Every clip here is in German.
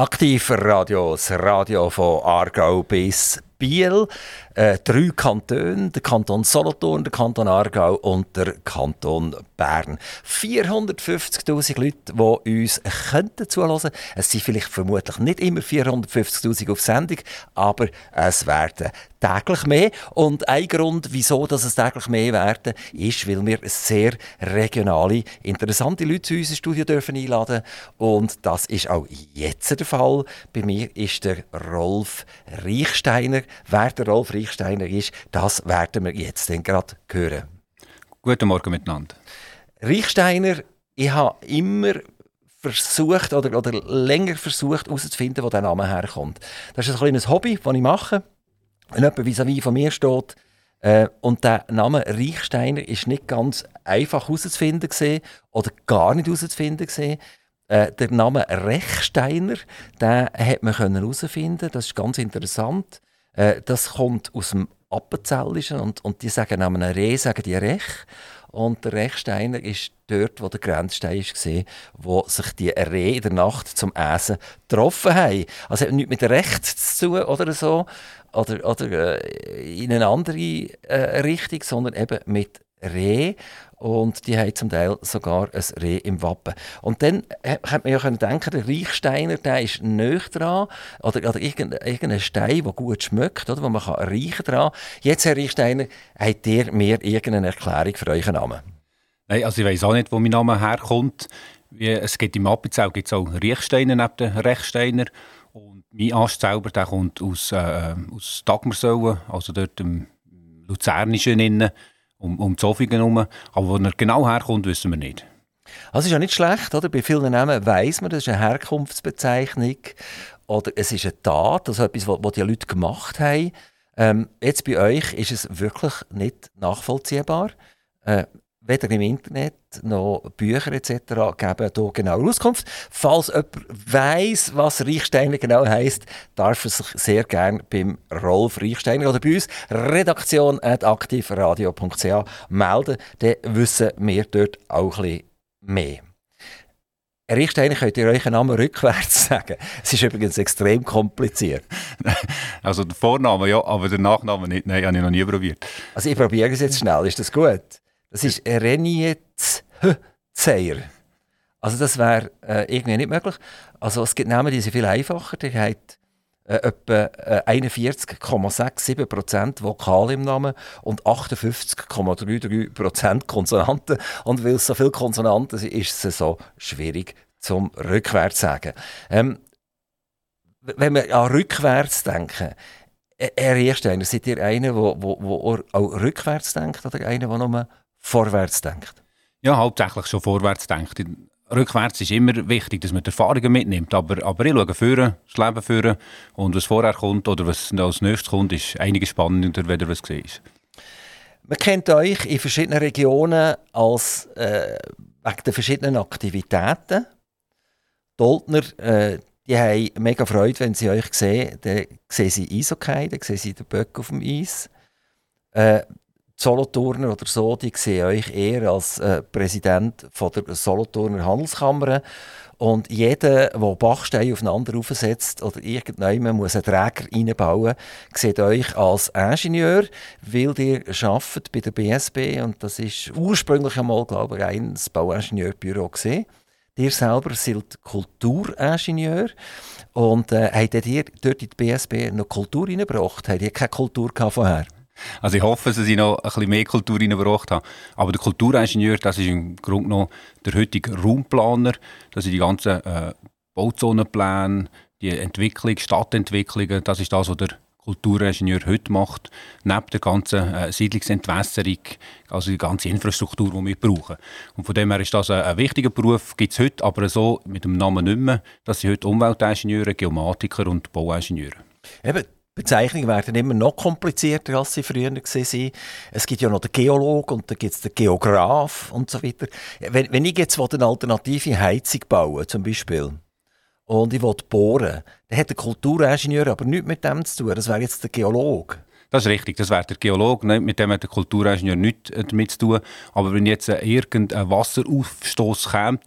Aktiv Radio, Radio von Aargau bis Biel. Äh, drei Kantone, der Kanton Solothurn, der Kanton Aargau und der Kanton Bern. 450'000 Leute, die uns könnten zuhören. Es sind vielleicht vermutlich nicht immer 450'000 auf Sendung, aber es werden täglich mehr. Und ein Grund, wieso dass es täglich mehr werden, ist, weil wir sehr regionale, interessante Leute zu unserem Studio dürfen einladen Und das ist auch jetzt der Fall. Bei mir ist der Rolf Reichsteiner. Wer der Rolf Reichsteiner ist, das werden wir jetzt gerade hören. Guten Morgen miteinander. Reichsteiner, ich habe immer versucht oder, oder länger versucht herauszufinden, wo der Name herkommt. Das ist ein kleines Hobby, das ich mache. Wenn jemand vis-à-vis von mir steht äh, und der Name Reichsteiner ist nicht ganz einfach herauszufinden oder gar nicht herauszufinden äh, der Name Rechsteiner, den hat man herausfinden. Das ist ganz interessant. Äh, das kommt aus dem Appenzellischen und, und die sagen einem Reh, sagen die Rech. Und der Rechsteiner ist dort, wo der Grenzstein war, wo sich die Rehe in der Nacht zum Essen getroffen haben. Also nichts mit Recht zu tun oder so, oder, oder äh, in eine andere äh, Richtung, sondern eben mit Reh und die haben zum Teil sogar ein Reh im Wappen. Und dann hätte man ja denken, der Reichsteiner, der ist nicht dran oder, oder irgendein Stein, der gut schmeckt, oder, wo man kann riechen dran. Jetzt, Herr Reichsteiner, habt ihr mir irgendeine Erklärung für euren Namen? Nein, also ich weiß auch nicht, wo mein Name herkommt. Es gibt im Appenzell gibt auch Reichsteiner neben den Rechsteiner. Und mein Ast selber der kommt aus, äh, aus Dagmarsäulen, also dort im Luzernischen innen um, um Zofingen herum. Aber wo er genau herkommt, wissen wir nicht. Also ist ja nicht schlecht, oder? Bei vielen Namen weiss man, das ist eine Herkunftsbezeichnung oder es ist eine Tat, also etwas, was die Leute gemacht haben. Ähm, jetzt bei euch ist es wirklich nicht nachvollziehbar. Äh, weder im Internet noch Bücher etc. geben hier genau Auskunft. Falls jemand weiss, was Reichsteiner genau heisst, darf er sich sehr gerne beim Rolf Reichsteiner oder bei uns redaktion.aktivradio.ch melden. Dann wissen wir dort auch ein bisschen mehr. Reichsteiner könnt ihr euren Namen rückwärts sagen. Es ist übrigens extrem kompliziert. Also der Vorname ja, aber der Nachname nicht. Nein, habe ich noch nie probiert. Also ich probiere es jetzt schnell. Ist das gut? Das ist Renietzeyer. Also das wäre äh, irgendwie nicht möglich. Also es gibt Namen, die sind viel einfacher. Die haben äh, etwa äh, 41,67% Vokale im Namen und 58,33% Konsonanten. Und weil es so viele Konsonanten sind, ist es so schwierig zum rückwärts sagen. Ähm, wenn wir an rückwärts denken, äh, Herr Ersteiner, seid ihr einer, der auch rückwärts denkt oder einer, der nur vorwärts denkt? Ja, hauptsächlich schon vorwärts denkt. Rückwärts ist immer wichtig, dass man Erfahrungen mitnimmt. Aber, aber ich schaue führen, das Leben führen. Und was vorher kommt oder was als nächstes kommt, ist einiges spannender, wenn was gesehen ist. Man kennt euch in verschiedenen Regionen als, äh, wegen der verschiedenen Aktivitäten. Die Oldner, äh, die haben mega Freude, wenn sie euch sehen. Dann sehen sie Eishockey, dann sehen sie den Böck auf dem Eis. Äh, Solothurner oder so, die sehen euch eher als äh, Präsident von der Solothurner Handelskammer. Und jeder, der Bachstein aufeinander aufsetzt oder irgendjemand muss einen Träger reinbauen, sieht euch als Ingenieur, weil ihr arbeitet bei der BSB und das ist ursprünglich einmal, glaube ich, ein Bauingenieurbüro gesehen. Ihr selber seid Kulturingenieur und äh, habt ihr dort in die BSB noch Kultur reingebracht? Habt ihr keine Kultur vorher? Also ich hoffe, dass ich noch ein bisschen mehr Kultur reingebracht habe. Aber der Kulturingenieur, das ist im Grunde genommen der heutige Raumplaner. Das sind die ganzen äh, Bauzonenpläne, die Entwicklung, Stadtentwicklungen. Das ist das, was der Kulturingenieur heute macht, neben der ganzen äh, Siedlungsentwässerung, also die ganze Infrastruktur, die wir brauchen. Und von dem her ist das ein, ein wichtiger Beruf, gibt es heute aber so mit dem Namen nicht mehr. Das sind heute Umweltingenieure, Geomatiker und Bauingenieure. Eben, Bezeichnungen werden immer noch komplizierter, als sie früher waren. Es gibt ja noch den Geolog und dann gibt es den Geograf und so weiter. Wenn, wenn ich jetzt eine alternative Heizung bauen zum Beispiel, und ich will bohren, dann hat der Kulturingenieur aber nichts mit dem zu tun. Das wäre jetzt der Geolog. Das ist richtig, das wäre der Geolog, mit dem hat der Kulturingenieur nichts damit zu tun. Aber wenn jetzt irgendein Wasseraufstoß käme,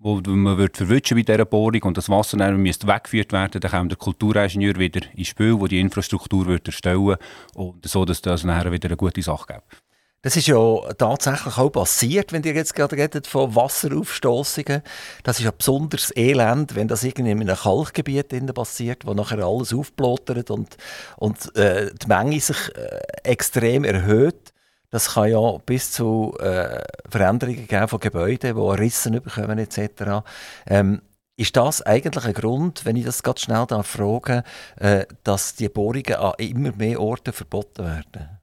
wo man wird verwischen bei dieser Bohrung und das Wasser dann müsste weggeführt werden, dann kommt der Kulturingenieur wieder ins Spiel, der die Infrastruktur wird erstellen und so, dass das dann wieder eine gute Sache gibt. Das ist ja tatsächlich auch passiert, wenn ihr jetzt gerade redet von Wasseraufstoßungen. Das ist ja besonders elend, wenn das irgendwie in einem Kalkgebiet passiert, wo nachher alles aufblottert und, und äh, die Menge sich äh, extrem erhöht. Das kann ja bis zu äh, Veränderungen geben von Gebäuden, die Rissen bekommen etc. Ähm, ist das eigentlich ein Grund, wenn ich das ganz schnell frage, äh, dass die Bohrungen an immer mehr Orten verboten werden?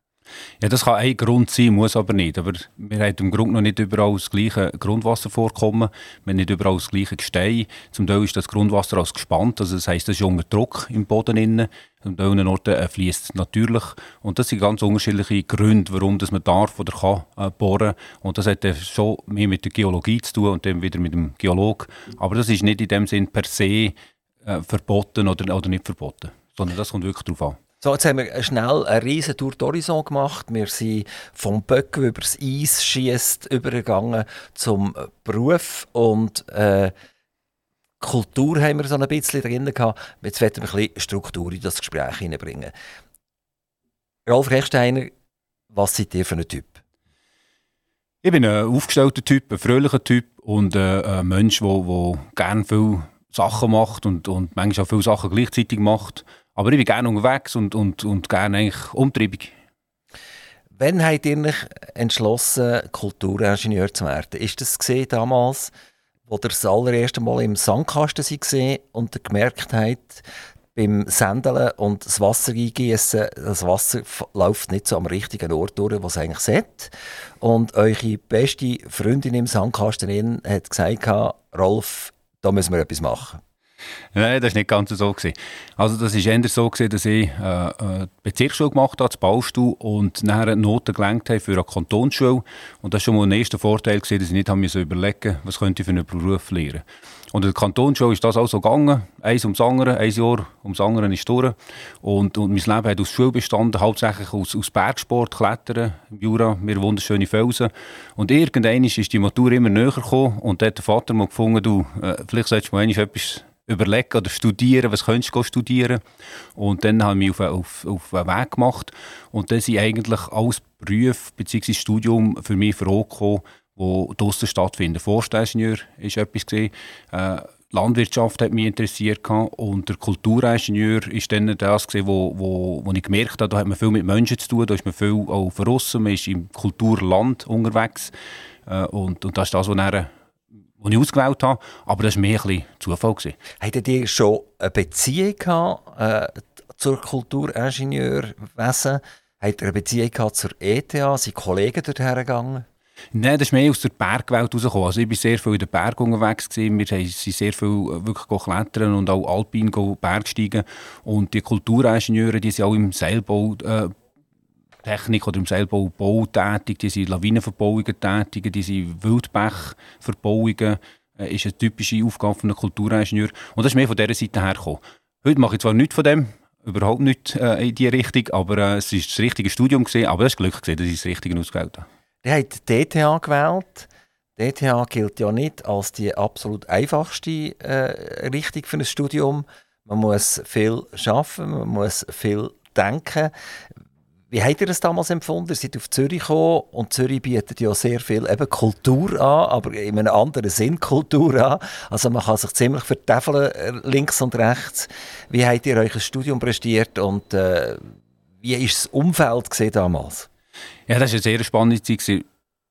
Ja, das kann ein Grund sein, muss aber nicht. Aber wir haben im Grunde noch nicht überall das gleiche Grundwasservorkommen. Wir haben nicht überall das gleiche Gestein. Zum Teil ist das Grundwasser als gespannt, also das heisst, es ist unter Druck im Boden. Innen. An anderen Orten äh, fließt es natürlich. Und das sind ganz unterschiedliche Gründe, warum das man darf oder kann äh, bohren. Und das hat schon mehr mit der Geologie zu tun und dann wieder mit dem Geolog. Aber das ist nicht in dem Sinn per se äh, verboten oder, oder nicht verboten, sondern das kommt wirklich darauf an. So, jetzt haben wir schnell eine riesen Tour d'Horizon gemacht. Wir sind vom Böcken über das Eis schießt übergegangen zum Beruf und äh, Kultur haben wir so ein bisschen drin gehabt. Jetzt werden wir ein bisschen Struktur in das Gespräch hineinbringen. Rolf Rechsteiner, was seid ihr für ein Typ? Ich bin ein aufgestellter Typ, ein fröhlicher Typ und äh, ein Mensch, der gerne viele Sachen macht und, und manchmal auch viele Sachen gleichzeitig macht. Aber ich bin gerne unterwegs und, und, und gerne eigentlich umtriebig. Wann habt ihr euch entschlossen, Kulturingenieur zu werden? Ist das gesehen damals, wo ihr das allererste Mal im Sandkasten gesehen und gemerkt habt, beim Sendeln und das Wasser eingießen, das Wasser läuft nicht so am richtigen Ort durch, wo es eigentlich sollte. Und eure beste Freundin im Sandkasten hat gesagt, Rolf, da müssen wir etwas machen. Nein, das war nicht ganz so. Gewesen. Also das war eher so, gewesen, dass ich äh, äh Bezirksschule gemacht habe, das Baustuhl, und nachher Noten gelenkt habe für eine Kantonsschule. Und das war schon mal ein erster Vorteil, gewesen, dass ich nicht habe überlegen was könnte ich für einen Beruf lernen. Und in der Kantonsschule ist das auch so gegangen. Eins ums andere, ein Jahr ums andere ist durch. Und, und mein Leben hat aus Schule bestanden, hauptsächlich aus, aus Bergsport, Klettern im Jura, wir wunderschöne Felsen. Und irgendwann ist die Matur immer näher gekommen und dort hat der Vater mal gefunden, du, äh, vielleicht solltest du mal etwas überlegen oder studieren, was könntest du studieren. Und dann habe ich mich auf, auf, auf einen Weg gemacht. Und dann sind eigentlich alles Berufe bzw. Studium für mich vorgekommen, die draussen stattfinden. Forstingenieur war etwas. Gewesen. Äh, Landwirtschaft hat mich interessiert und der Kulturingenieur ist dann das gewesen, wo, wo, wo ich gemerkt habe, da hat man viel mit Menschen zu tun, da ist man viel auch verrissen, man ist im Kulturland unterwegs äh, und, und das ist das, was dann die ich ausgewählt habe. Aber das war mehr ein Zufall. Hattet ihr schon eine Beziehung gehabt, äh, zur Kulturingenieurwesen? Habt ihr eine Beziehung gehabt zur ETH? Sind Kollegen dorthin gegangen? Nein, das ist mehr aus der Bergwelt herausgekommen. Also ich war sehr viel in den Bergen unterwegs. Gewesen. Wir sind sehr viel äh, wirklich klettern und auch alpin Bergsteigen. Und die Kulturingenieure, die sind auch im Seilbau äh, Technik oder im Seilbau tätig, die sind Lawinenverbauungen tätig, die sind Wildbechverbauungen, äh, ist eine typische Aufgabe von einem Kulturingenieur. Und das ist mehr von dieser Seite hergekommen. Heute mache ich zwar nichts von dem, überhaupt nicht äh, in diese Richtung, aber äh, es war das richtige Studium, gewesen, aber es ist Glück, gewesen, dass ich das Richtige ausgewählt habe. Der hat DTH gewählt. DTH gilt ja nicht als die absolut einfachste äh, Richtung für ein Studium. Man muss viel arbeiten, man muss viel denken. Wie habt ihr das damals empfunden? Ihr seid auf Zürich gekommen und Zürich bietet ja sehr viel eben Kultur an, aber in einem anderen Sinn Kultur an. Also man kann sich ziemlich verteffeln, äh, links und rechts. Wie habt ihr euch ein Studium prestiert und äh, wie war das Umfeld damals? Ja, das war eine sehr spannende Zeit. Ihr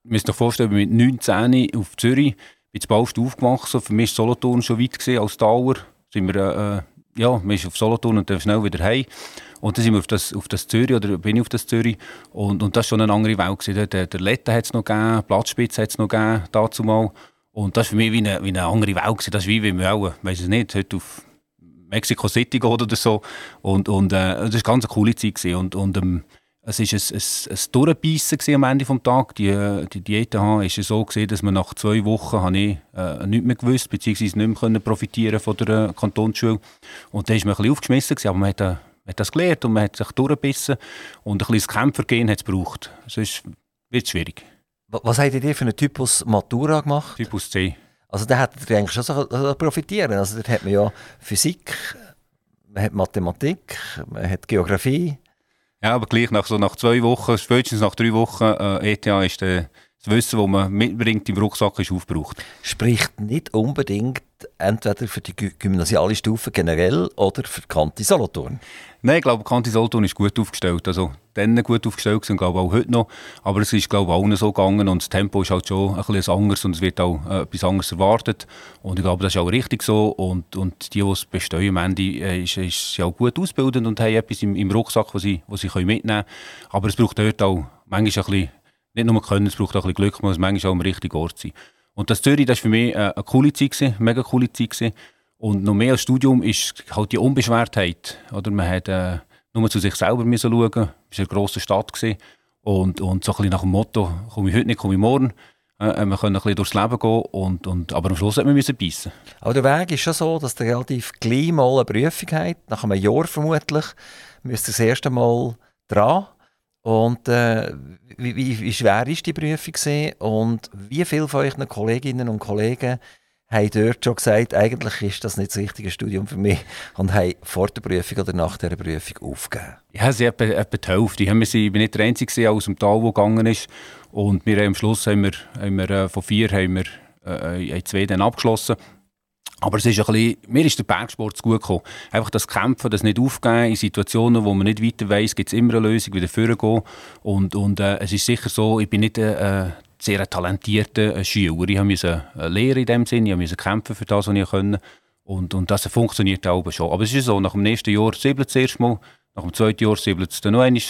müsst euch vorstellen, mit 19 auf Zürich, bin ich bald aufgewachsen. Für mich war Solothurn schon weit als Dauer. Sind wir, äh, ja, man ist auf Solothurn und dann schnell wieder heim. Und dann sind wir auf das, auf das Zürich, oder bin ich auf das Zürich. Und, und das war schon eine andere Welt. Der, der Letten hat es noch gegeben, Platzspitze hat es noch gegeben, dazu mal. Und das war für mich wie eine, wie eine andere Welt. Das ist wie wenn wir auch, weiß es nicht, heute auf Mexico City geht oder so. Und, und äh, das war eine ganz coole Zeit. Und, und ähm, es war ein, ein, ein Durchbeissen am Ende des Tages. Die, die Diät war so, gewesen, dass man nach zwei Wochen habe ich, äh, nichts mehr gewusst beziehungsweise nicht mehr profitieren von der äh, Kantonsschule. Und da war man ein bisschen aufgeschmissen, gewesen, aber man hat, äh, man hat das gelernt und man hat sich durchgebissen und ein bisschen Kämpfergehen hat es gebraucht. Sonst wird es schwierig. Was habt ihr für einen Typus Matura gemacht? Typus C. Also da hätte ihr eigentlich schon so profitieren Also dort hat man ja Physik, man hat Mathematik, man hat Geografie. Ja, aber gleich nach, so nach zwei Wochen, spätestens nach drei Wochen äh, ETH ist der das Wissen, das man mitbringt im Rucksack, ist aufgebraucht. Spricht nicht unbedingt entweder für die gymnasiale Stufe generell oder für die Kante Solothurn? Nein, ich glaube, Kante Solothurn ist gut aufgestellt. Also, dann gut aufgestellt sind, glaube auch heute noch. Aber es ist, glaube allen so gegangen und das Tempo ist halt schon ein bisschen anders und es wird auch äh, etwas anderes erwartet. Und ich glaube, das ist auch richtig so. Und, und die, die es bestehen am Ende, äh, ist, ist ja auch gut ausbildend und haben etwas im, im Rucksack, was sie, was sie mitnehmen können. Aber es braucht dort auch manchmal ein bisschen nicht nur können, es braucht auch ein bisschen Glück, man muss manchmal auch am richtigen Ort sein. Und das Zürich, war für mich äh, eine coole Zeit, eine mega coole Zeit. Gewesen. Und noch mehr als Studium ist halt die Unbeschwertheit. Oder? Man hat äh, nur zu sich selber schauen. Es war eine grosse Stadt. Gewesen. Und, und so ein nach dem Motto, komme ich heute nicht, komme ich morgen. Äh, man kann ein bisschen durchs Leben gehen, und, und, aber am Schluss müssen beißen. Aber der Weg ist schon so, dass der relativ gleich mal eine Prüfung hat. Nach einem Jahr vermutlich müsst ihr das erste Mal dran. Und äh, wie, wie, schwer ist die Prüfung gewesen? und wie viele von euren Kolleginnen und Kollegen haben dort schon gesagt, eigentlich ist das nicht das richtige Studium für mich und haben vor der Prüfung oder nach der Prüfung aufgegeben? Ja, sie etwa, etwa die Hälfte. Ich bin nicht der Einzige der aus dem Tal, gegangen ist. Und wir am Schluss haben wir, haben wir äh, von vier haben wir, äh, zwei dann abgeschlossen. Aber es ist ein bisschen, mir ist der Bergsport zu gut gekommen. Einfach das Kämpfen, das nicht aufgeben in Situationen, wo man nicht weiter weiss, gibt es immer eine Lösung, wieder vorgehen. Und, und äh, es ist sicher so, ich bin nicht ein äh, sehr talentierter äh, Schüler. Ich musste äh, lernen in dem Sinne, ich musste kämpfen für das, was ich konnte. Und, und das funktioniert auch schon. Aber es ist so, nach dem nächsten Jahr siebelt es erst mal, nach dem zweiten Jahr siebelt es dann noch einmal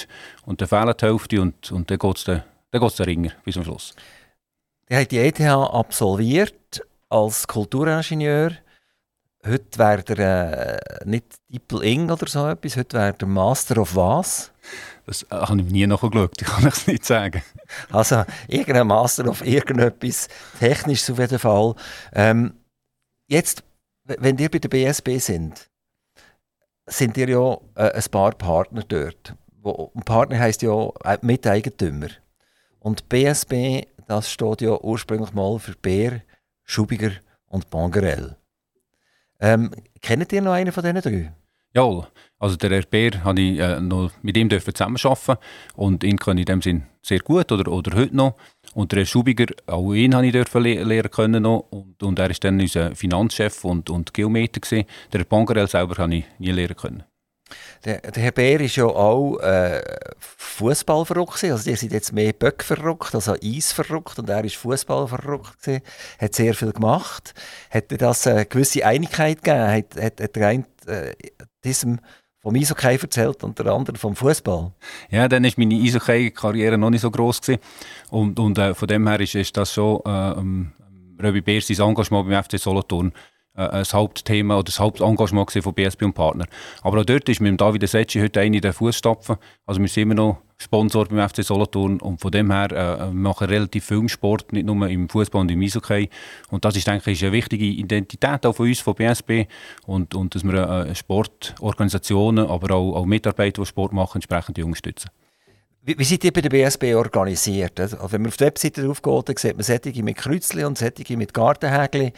und dann fehlt die Hälfte und, und dann geht es dann, dann geht's den Ringer bis zum Schluss. Der hat die ETH absolviert als Kulturingenieur. Heute wäre er äh, nicht Dippel Ing oder so etwas, heute wäre der Master of was? Das äh, habe ich nie nachgeschaut, ich kann es nicht sagen. Also, irgendein Master of irgendetwas, technisch auf jeden Fall. Ähm, jetzt, wenn ihr bei der BSB sind, sind ihr ja äh, ein paar Partner dort. Wo, ein Partner heisst ja äh, Miteigentümer. Und BSB, das steht ja ursprünglich mal für Bär, Schubiger und Bangerell. Ähm, kennt ihr noch einen von diesen drei? Ja, also der Herr Bär ich äh, noch mit ihm zusammenarbeiten und ihn kenne ich in dem Sinn sehr gut oder, oder heute noch. Und der Herr Schubiger, auch ihn habe ich dürfen le lernen können noch. Und, und er ist dann unser Finanzchef und, und Geometer gewesen. Der Herr Bangerel selber habe ich nie lernen können. Der, der Herr Bär ist ja auch äh, Fußball verrückt. Also, die sind jetzt mehr Böck verrückt, also Eis verrückt. Und er ist Fußball verrückt. Gewesen, hat sehr viel gemacht. Hat er das eine gewisse Einigkeit gegeben? Hat, hat, hat der eine äh, diesem vom Eishockey erzählt und der andere vom Fußball. Ja, dann ist meine Eishockey-Karriere noch nicht so groß gewesen. und, und äh, von dem her ist, ist das schon äh, ähm, Röbi Beer sein Engagement beim FC Solothurn das Hauptthema oder das Hauptengagement von BSB und Partner. Aber auch dort ist mit David Secci heute einer in den Fußstapfen. Also wir sind immer noch Sponsor beim FC Solothurn und von dem her äh, machen relativ viel Sport, nicht nur im Fußball und im Eishockey. Und das ist, denke ich, eine wichtige Identität auch von uns, von BSB und, und dass wir äh, Sportorganisationen, aber auch, auch Mitarbeiter, die Sport machen, entsprechend unterstützen. Wie, wie seid ihr bei der BSB organisiert? Also, wenn man auf die Webseite drauf geht, dann sieht man Sättige mit Kreuzli und Sättige mit Gartenhägli.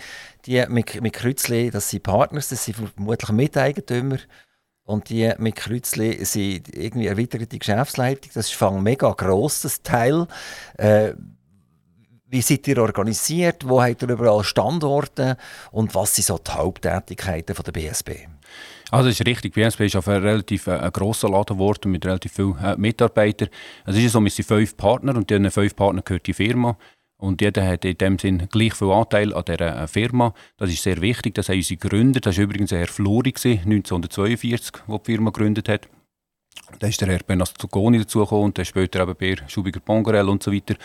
Die mit, mit Kreuzli, das sind Partners, das sind vermutlich Miteigentümer. Und die mit Kreuzli sind irgendwie erweiterte Geschäftsleitung. Das ist ein mega grosses Teil. Äh, wie seid ihr organisiert? Wo habt ihr überall Standorte? Und was sind so die Haupttätigkeiten der BSB? Also das ist richtig. BSB ist auf ein relativ äh, grosser Laden geworden mit relativ vielen äh, Mitarbeitern. Es ist so, wir sind fünf Partner und diesen fünf Partner gehört die Firma. Und jeder hat in dem Sinn gleich viel Anteil an dieser äh, Firma. Das ist sehr wichtig. Das haben unsere Gründer, das war übrigens Herr Flori, 1942, der die Firma gegründet hat. Da ist der Herr Benazzugoni dazugekommen und dann später eben Bär Schubiger Pongarel und so weiter.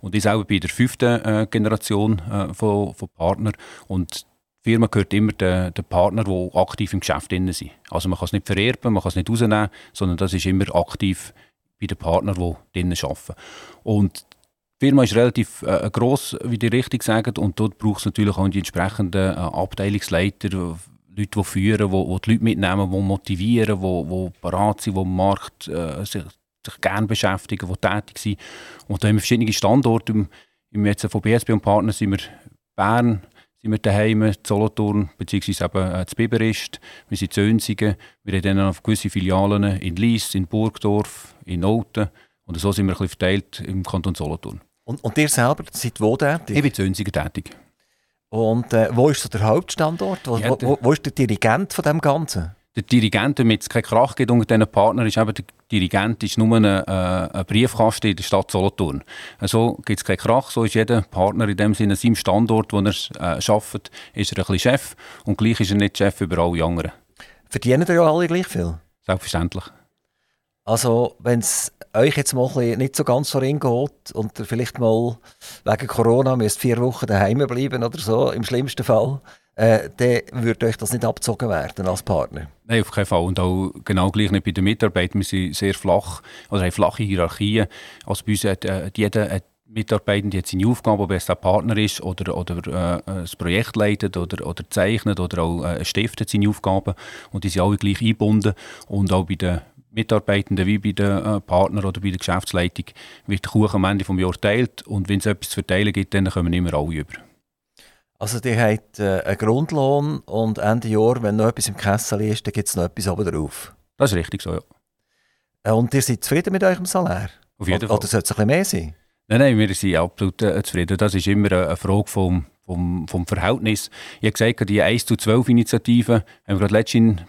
Und ich selber bei der fünften äh, Generation äh, von, von Partnern. Und die Firma gehört immer den, den Partner, die aktiv im Geschäft drin sind. Also man kann es nicht vererben, man kann es nicht rausnehmen, sondern das ist immer aktiv bei den Partnern, die drinnen arbeiten. Und die Firma ist relativ äh, gross, wie die richtig sagen, und dort braucht es natürlich auch die entsprechenden äh, Abteilungsleiter, Leute, die führen, die, die Leute mitnehmen, die motivieren, die, die parat sind, die am Markt äh, sich, sich gerne beschäftigen, die tätig sind. Und da haben wir verschiedene Standorte. Im, im jetzt von BSB und Partnern sind wir Bern, sind wir daheim, Solothurn, beziehungsweise eben äh, Biberist, wir sind Zönsigen, wir haben dann noch gewisse Filialen in Lies, in Burgdorf, in Noten und so sind wir ein bisschen verteilt im Kanton Solothurn. Und, und ihr selber seid wo tätig? Ich bin Zönsigen tätig. Und äh, wo ist so der Hauptstandort? Wo, ja, wo, wo, ist der Dirigent von dem Ganzen? Der Dirigent, damit es keinen Krach gibt unter diesen Partnern, ist eben der Dirigent ist nur ein, äh, ein Briefkasten in der Stadt Solothurn. So gibt es keinen Krach, so ist jeder Partner in dem Sinne seinem Standort, wo er äh, arbeitet, ist er ein bisschen Chef und gleich ist er nicht Chef über alle anderen. Verdienen ihr ja alle gleich viel? Selbstverständlich. Also, wenn es euch jetzt mal nicht so ganz so ring geht und ihr vielleicht mal wegen Corona müsst vier Wochen daheim bleiben oder so, im schlimmsten Fall, äh, dann würde euch das nicht abgezogen werden als Partner? Nein, auf keinen Fall. Und auch genau gleich nicht bei den Mitarbeitern. Wir sind sehr flach, oder haben flache Hierarchien. Also bei uns hat äh, jeder hat Mitarbeitende hat seine Aufgabe, ob er ein Partner ist oder, oder äh, ein Projekt leitet oder, oder zeichnet oder auch äh, stiftet seine Aufgaben. Und die sind alle gleich eingebunden. Und auch bei den Mitarbeitenden wie bei den äh, Partnern oder bei der Geschäftsleitung wird der Kuchen am Ende des Jahres geteilt. Und wenn es etwas zu verteilen gibt, dann kommen immer alle über. Also die hat äh, einen Grundlohn und Ende Jahr, wenn noch etwas im Kessel ist, dann gibt es noch etwas oben drauf. Das ist richtig so, ja. Und ihr seid zufrieden mit eurem Salär? Auf jeden Fall. Oder sollte es ein bisschen mehr sein? Nein, nein, wir sind absolut äh, zufrieden. Das ist immer eine, Frage vom, vom, vom Verhältnis. Ich habe gesagt, die 1 zu 12 Initiative haben wir gerade letztens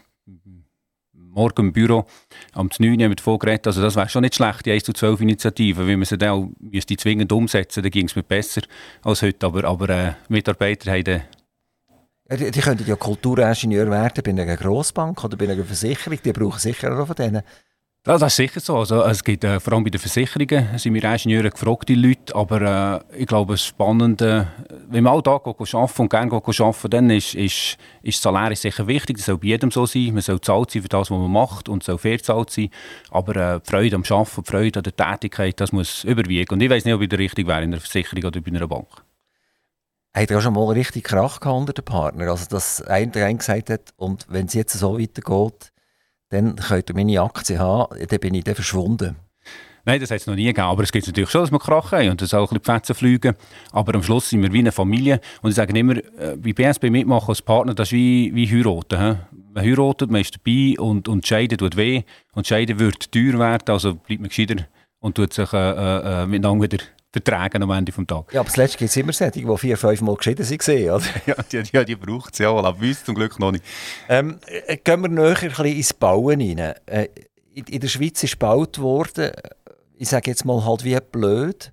morgen im Büro am 9 Uhr mit vorgeredet. Also das wäre schon nicht schlecht, die 1 zu 12 Initiative. Wenn man sie dann auch müsste zwingend umsetzen dann ging es mir besser als heute. Aber, aber äh, Mitarbeiter haben die, die könnten ja Kulturingenieur werden bei einer Grossbank oder bei einer Versicherung. Die brauchen sicher auch von denen das ist sicher so. Also, es gibt, äh, vor allem bei den Versicherungen sind wir Ingenieure gefragte Leute, aber äh, ich glaube, das Spannende, wenn man da arbeiten und gerne arbeiten, dann ist, ist, ist das Salär sicher wichtig. Das soll bei jedem so sein. Man soll zahlt sein für das, was man macht und soll fair zahlt sein. Aber äh, die Freude am Arbeiten, die Freude an der Tätigkeit, das muss überwiegen. Und ich weiß nicht, ob ich der richtig wäre in einer Versicherung oder bei einer Bank. Hat er auch schon mal richtig Krach gehabt unter den Partner? Also, dass einer gesagt hat, und wenn es jetzt so weitergeht, dann könnt ihr meine Aktie haben, dann bin ich dann verschwunden. Nein, das hat es noch nie gegeben. Aber es gibt natürlich schon, dass wir krachen haben und dass auch ein bisschen Fetzen fliegen. Aber am Schluss sind wir wie eine Familie. Und ich sage immer, äh, bei BSB mitmachen als Partner, das ist wie, wie heiraten. He? Man heiratet, man ist dabei und, und Scheiden tut weh. Und Scheiden wird teuer werden, also bleibt man gescheiter und tut sich äh, äh, äh miteinander wieder vertragen am Ende des Tages. Ja, aber zuletzt gibt es immer solche, die vier, fünf Mal geschieden sind. Oder? ja, die, die, die braucht es ja, aber bei uns zum Glück noch nicht. Ähm, äh, gehen wir näher ein bisschen ins Bauen rein. Äh, in, in, der Schweiz ist gebaut worden, ich sage jetzt mal halt wie blöd.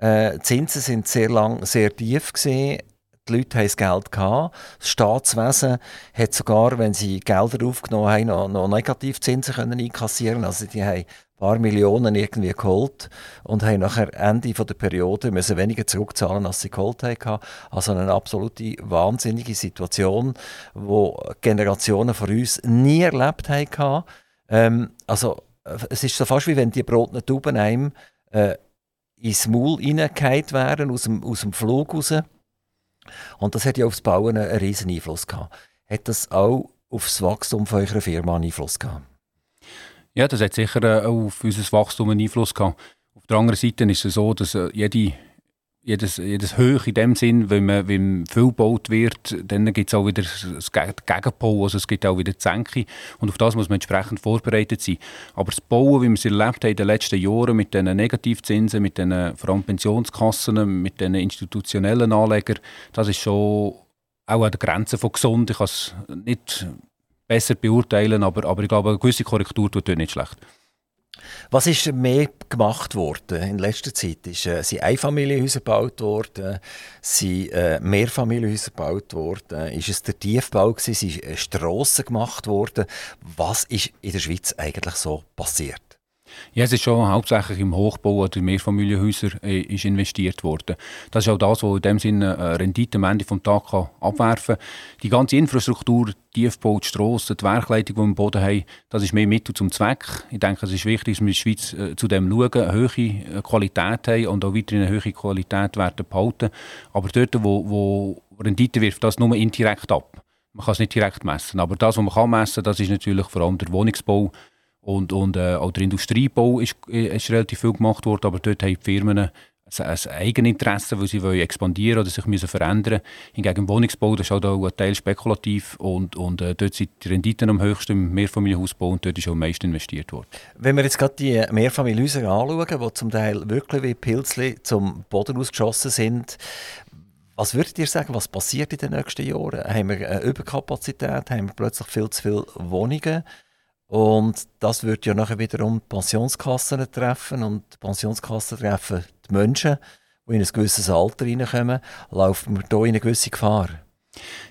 Äh, Zinsen sind sehr lang sehr tief gesehen. Die Leute haben das Geld gehabt. Das Staatswesen hat sogar, wenn sie Gelder aufgenommen haben, noch, noch Negativzinsen können einkassieren. Also die haben paar Millionen irgendwie geholt und haben nachher Ende der Periode müssen weniger zurückzahlen, als sie geholt haben. Also eine absolute wahnsinnige Situation, wo Generationen von uns nie erlebt haben. Ähm, also es ist so fast wie wenn die brotenen Tauben einem äh, ins Maul reingefallen wären, aus dem, aus dem Flug raus. Und das hat ja aufs Bauen einen riesen Einfluss gehabt. Hat das auch aufs Wachstum von eurer Firma einen Einfluss gehabt? Ja, das hat sicher äh, auf unser Wachstum einen Einfluss gehabt. Auf der anderen Seite ist es so, dass äh, jede, jedes, jedes Höch in dem Sinn, wenn, man, wenn viel gebaut wird, dann gibt es auch wieder das Gegenpol, also es gibt auch wieder die Senke und auf das muss man entsprechend vorbereitet sein. Aber das Bauen, wie wir es erlebt haben in den letzten Jahren mit den Negativzinsen, mit den vor allem Pensionskassen, mit den institutionellen Anlegern, das ist schon auch an der Grenze von gesund. Ich kann es nicht besser beurteilen, aber, aber ich glaube, eine gewisse Korrektur tut nicht schlecht. Was ist mehr gemacht worden in letzter Zeit? Ist, äh, sind Einfamilienhäuser gebaut worden? Sind äh, Mehrfamilienhäuser gebaut worden? Ist es der Tiefbau gewesen? Sind Strassen gemacht worden? Was ist in der Schweiz eigentlich so passiert? Ja, es ist schon hauptsächlich im Hochbau oder Mehrfamilienhäuser äh, ist investiert worden. Das ist auch das, was in dem Sinne eine Rendite am Ende des Tages abwerfen kann. Die ganze Infrastruktur, Tiefbau, die Strassen, die Werkleitung, die wir im Boden haben, das ist mehr Mittel zum Zweck. Ich denke, es ist wichtig, dass wir in der Schweiz äh, zu dem schauen, eine hohe äh, Qualität haben und auch weiterhin eine hohe Qualität werden behalten. Aber dort, wo, wo Rendite wirft, das nur indirekt ab. Man kann es nicht direkt messen. Aber das, was man kann messen kann, ist natürlich vor allem der Wohnungsbau und, und äh, auch der Industriebau ist, ist relativ viel gemacht worden, aber dort haben die Firmen ein Eigeninteresse, weil sie wollen expandieren oder sich müssen verändern Hingegen im Wohnungsbau das ist halt auch ein Teil spekulativ und, und äh, dort sind die Renditen am höchsten im Mehrfamilienhausbau und dort ist auch am meisten investiert worden. Wenn wir jetzt gerade die Mehrfamilienhäuser anschauen, die zum Teil wirklich wie Pilzli zum Boden ausgeschossen sind, was würdet ihr sagen, was passiert in den nächsten Jahren? Haben wir eine Überkapazität? Haben wir plötzlich viel zu viele Wohnungen? Und das wird ja nachher wiederum die Pensionskassen treffen und die Pensionskassen treffen die Menschen, die in ein gewisses Alter reinkommen. Laufen wir hier in eine gewisse Gefahr?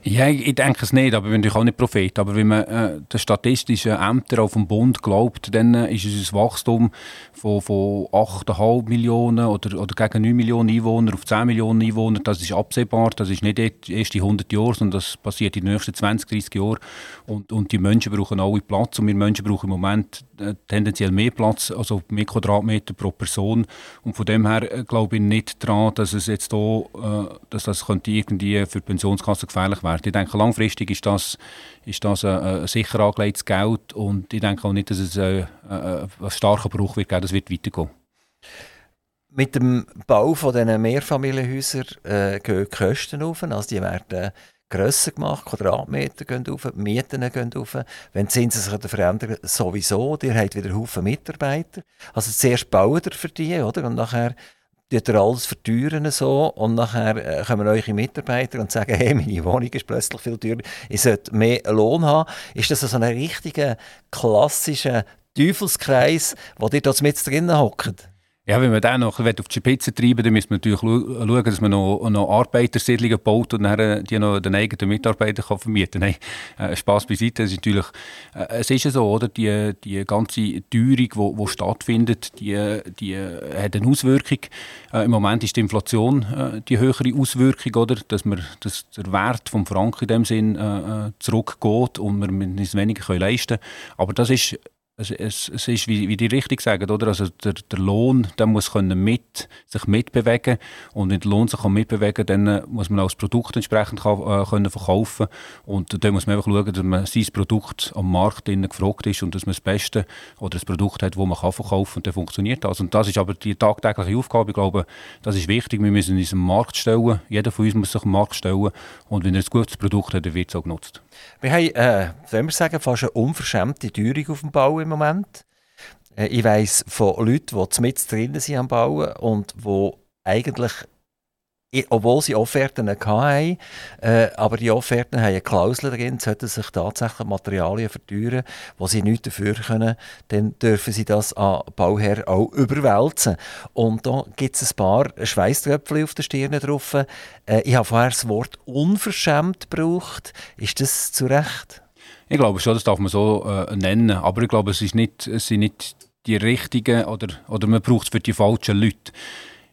Ja, ich, denke es nicht, aber ich bin natürlich auch nicht Prophet. Aber wenn man äh, den statistischen Ämtern auf dem Bund glaubt, dann äh, ist es ein Wachstum von, von 8,5 Millionen oder, oder gegen 9 Millionen Einwohner auf 10 Millionen Einwohner. Das ist absehbar. Das ist nicht erst die 100 Jahre, sondern das passiert in den nächsten 20, 30 Jahren. Und, und die Menschen brauchen alle Platz. Und wir Menschen brauchen im Moment äh, tendenziell mehr Platz, also mehr Quadratmeter pro Person. Und von dem her äh, glaube ich nicht daran, dass es jetzt hier, äh, dass das könnte irgendwie für die Pensionskasse gefährlich werden. Ich denke, langfristig ist das, ist das ein, sicher angelegtes Geld und ich denke auch nicht, dass es ein, ein, ein starker Bruch wird geben, das wird weitergehen. Mit dem Bau von diesen Mehrfamilienhäusern äh, gehen die Kosten auf, also die werden grösser gemacht, Quadratmeter gehen auf, Mieten gehen auf. Wenn die Zinsen sich verändern, sowieso. Ihr habt wieder Haufen Mitarbeiter. Also zuerst bauen ihr für die, oder? Und nachher tut ihr alles verteuern so und nachher äh, kommen eure Mitarbeiter und sagen, hey, meine Wohnung ist plötzlich viel teurer, ich sollte mehr Lohn haben. Ist das so ein richtiger, klassischer Teufelskreis, wo ihr da mit drinnen hockt? Ja, wenn man dann noch auf die Spitze treiben dann müssen wir natürlich schauen, dass man noch, noch Arbeitersiedlungen baut und dann äh, die noch den eigenen Mitarbeitern kann vermieten kann. Nein, äh, Spass beiseite. Es ist natürlich, äh, es ist ja so, oder? Die, die ganze Teuerung, die stattfindet, die, die hat eine Auswirkung. Äh, Im Moment ist die Inflation äh, die höhere Auswirkung, oder? Dass, wir, dass der Wert des Franken in dem Sinn äh, äh zurückgeht und wir es weniger leisten können. Aber das ist es, es, es ist, wie, wie die richtig sagen, oder? Also der, der Lohn der muss können mit, sich mitbewegen und wenn der Lohn sich mitbewegen kann, dann muss man auch das Produkt entsprechend kann, äh, können verkaufen und dann muss man einfach schauen, dass man sein Produkt am Markt gefragt ist und dass man das Beste oder das Produkt hat, das man kann verkaufen und dann funktioniert das. Und das ist aber die tagtägliche Aufgabe, ich glaube, das ist wichtig, wir müssen uns im Markt stellen, jeder von uns muss sich im Markt stellen und wenn er ein gutes Produkt hat, dann wird es auch genutzt. Wir haben, äh, soll wir sagen, fast eine unverschämte Teuerung auf dem Bau im Moment. Äh, ich weiss von Leuten, die mit drinnen sind am Bauen und die eigentlich obwohl sie Offerten hatten, äh, aber die Offerten haben eine Klausel drin, sollten sich tatsächlich Materialien verteuern, wo sie nichts dafür können, dann dürfen sie das an Bauherr auch überwälzen. Und da gibt es ein paar Schweißtröpfchen auf der Stirn drauf. Äh, ich habe vorher das Wort unverschämt gebraucht. Ist das zu Recht? Ich glaube schon, das darf man so äh, nennen. Aber ich glaube, es, ist nicht, es sind nicht die richtigen oder, oder man braucht es für die falschen Leute.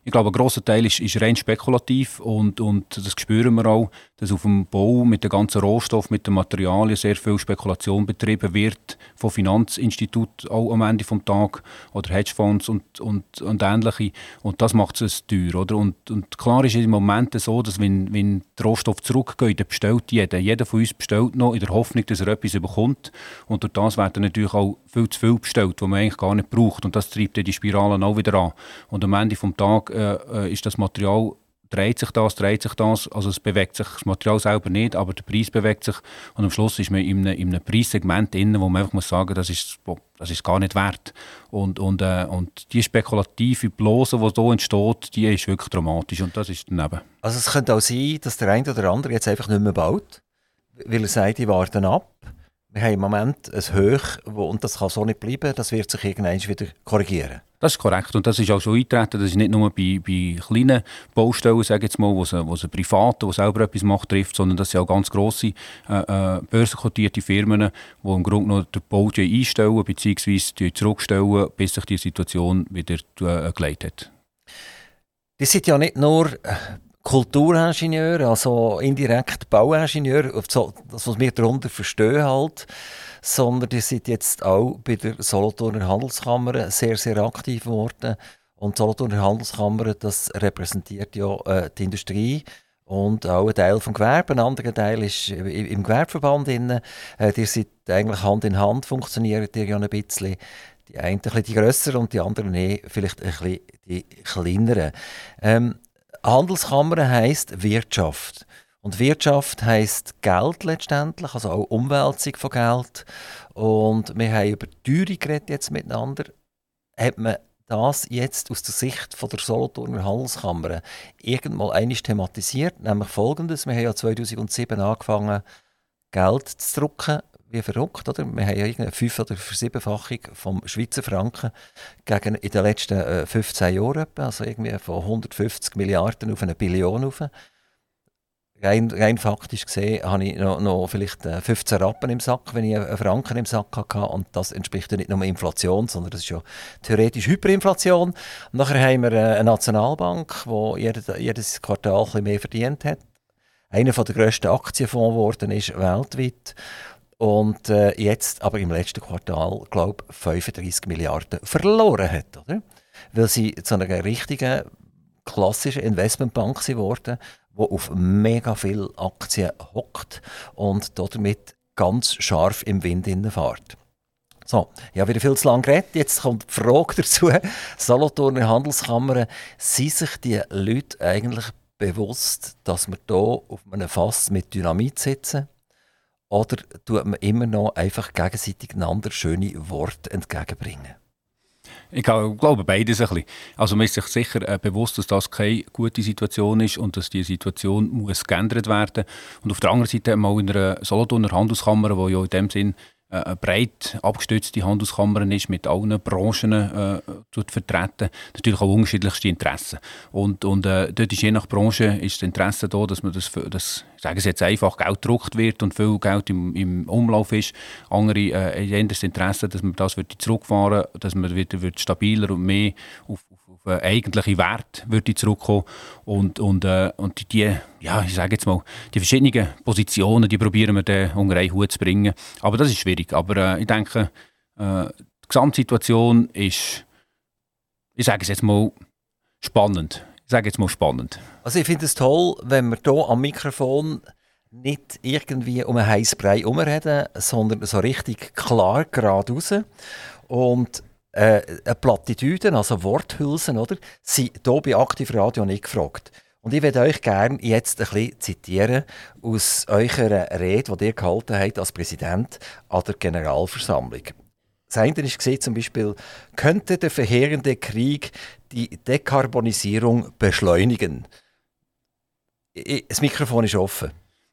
Ich glaube, ein grosser Teil ist, ist rein spekulativ und, und das spüren wir auch, dass auf dem Bau mit den ganzen Rohstoffen, mit den Materialien sehr viel Spekulation betrieben wird von Finanzinstituten auch am Ende des Tages oder Hedgefonds und, und, und ähnliche. Und das macht es teuer. Oder? Und, und klar ist es im Moment so, dass wenn, wenn der Rohstoff zurückgeht, dann bestellt jeder. Jeder von uns bestellt noch in der Hoffnung, dass er etwas bekommt. Und durch das werden natürlich auch viel zu viel bestellt, was man eigentlich gar nicht braucht. Und das treibt die Spiralen auch wieder an. Und am Ende des Tages äh, äh, ist das Material dreht sich das, dreht sich das. Also es bewegt sich das Material selber nicht, aber der Preis bewegt sich. Und am Schluss ist man in einem, in einem Preissegment drin, wo man einfach muss sagen, das das ist gar nicht wert. Und, und, äh, und die spekulative Blase, die hier entsteht, die ist wirklich dramatisch und das ist daneben. Also es könnte auch sein, dass der eine oder andere jetzt einfach nicht mehr baut, weil er sagt, die warten ab wir haben im Moment ein Hoch, und das kann so nicht bleiben, das wird sich irgendwann wieder korrigieren. Das ist korrekt und das ist auch schon eingetreten. Das ist nicht nur bei, bei kleinen Baustellen, sage jetzt mal, wo es, wo es ein Privater, der selber etwas macht, trifft, sondern das sind auch ganz grosse äh, äh, börsenkotierte Firmen, die im Grunde noch den Bau einstellen bzw. zurückstellen, bis sich die Situation wieder äh, geleitet hat. Das sind ja nicht nur äh, Kulturingenieur, also indirekt Bauingenieur, das, was wir darunter verstehen halt, sondern die sind jetzt auch bei der Solothurner Handelskammer sehr, sehr aktiv geworden. Und die Solothurner Handelskammer, das repräsentiert ja äh, die Industrie und auch ein Teil vom Gewerbe. Ein anderer Teil ist im Gewerbeverband. Drin. Äh, die sind eigentlich Hand in Hand, funktionieren die ja ein bisschen. Die einen ein bisschen die grösseren und die anderen eh vielleicht ein bisschen die kleineren. Ähm, Handelskammer heisst Wirtschaft. Und Wirtschaft heisst Geld letztendlich, also auch Umwälzung von Geld. Und wir haben über Teuerung geredet jetzt miteinander. Hat man das jetzt aus der Sicht von der Solothurner Handelskammer irgendwann einmal thematisiert, nämlich folgendes. Wir haben ja 2007 angefangen, Geld zu drucken, wie verrückt, oder? Wir haben ja eine fünf- oder siebenfachung vom Schweizer Franken gegen in den letzten 15 äh, Jahren, also irgendwie von 150 Milliarden auf eine Billion rauf. Rein, rein faktisch gesehen habe ich noch, noch vielleicht 15 äh, Rappen im Sack, wenn ich einen Franken im Sack hatte. Und das entspricht ja nicht nur Inflation, sondern das ist ja theoretisch Hyperinflation. Und nachher haben wir äh, eine Nationalbank, die jedes Quartal ein bisschen mehr verdient hat. Einer der grössten Aktienfonds geworden ist weltweit. Und äh, jetzt aber im letzten Quartal, glaube ich, 35 Milliarden verloren hat. Oder? Weil sie zu einer richtigen klassischen Investmentbank geworden wo auf mega viele Aktien hockt und damit ganz scharf im Wind fährt. So, ich habe wieder viel zu lange geredet. Jetzt kommt die Frage dazu. Solothurner Handelskammer, sind sich die Leute eigentlich bewusst, dass wir hier auf einem Fass mit Dynamit sitzen? Oder tut man immer noch einfach gegenseitig einander schöne Worte entgegenbringen? Ich glaube beides ein bisschen. Also man ist sich sicher äh, bewusst, dass das keine gute Situation ist und dass die Situation muss geändert werden. Und auf der anderen Seite mal in einer Solothurner Handelskammer, die ja in dem Sinn eine breit abgestützte Handelskammer ist, mit allen Branchen äh, vertreten, natürlich auch unterschiedlichste Interessen. Und, und äh, dort ist je nach Branche ist das Interesse da, dass man das, das sagen Sie jetzt einfach, Geld gedruckt wird und viel Geld im, im Umlauf ist. Andere äh, haben das Interesse, dass man das zurückfahren dass man wieder wird stabiler und mehr auf, auf eigentliche Wert würde zurückkommen und, und, äh, und die, ja, ich sage jetzt mal, die verschiedenen Positionen, die probieren wir dann unter einen Hut zu bringen. Aber das ist schwierig. Aber äh, ich denke, äh, die Gesamtsituation ist, ich sage es jetzt mal, spannend sage jetzt mal spannend. Also ich finde es toll, wenn wir hier am Mikrofon nicht irgendwie um einen heißen Brei herumreden, sondern so richtig klar geradeaus. Und äh, eine Plattitüden, also Worthülsen, oder, sind hier bei Aktiv Radio nicht gefragt. Und ich würde euch gerne jetzt ein bisschen zitieren aus eurer Rede, die ihr gehalten habt als Präsident an der Generalversammlung. Das eine ist zum Beispiel, könnte der verheerende Krieg die Dekarbonisierung beschleunigen? Das Mikrofon ist offen.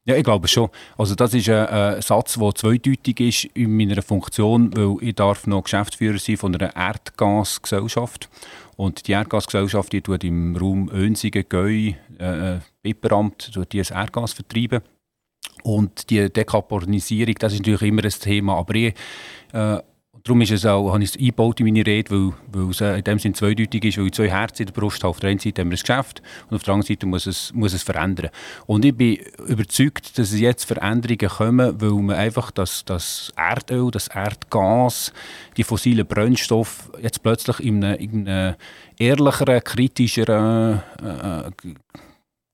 Ja, ich glaube schon. Also das ist ein, ein Satz, der zweideutig ist in meiner Funktion, weil ich darf noch Geschäftsführer sein von einer Erdgasgesellschaft. Und die Erdgasgesellschaft die tut im Raum Önsigen, Gäu, äh, Bipperamt, tut die Erdgas vertreiben. Und die Dekarbonisierung, das ist natürlich immer ein Thema. Aber ich äh, Darum ist es auch, habe ich es eingebaut in meine Rede, weil, weil es in dem Sinne zweideutig ist, weil ich zwei Herzen in der Brust habe. Auf der einen Seite haben wir das Geschäft und auf der anderen Seite muss es, muss es verändern. Und ich bin überzeugt, dass es jetzt Veränderungen kommen, weil man einfach das, das Erdöl, das Erdgas, die fossilen Brennstoffe jetzt plötzlich in einem, in ehrlicheren, kritischeren äh,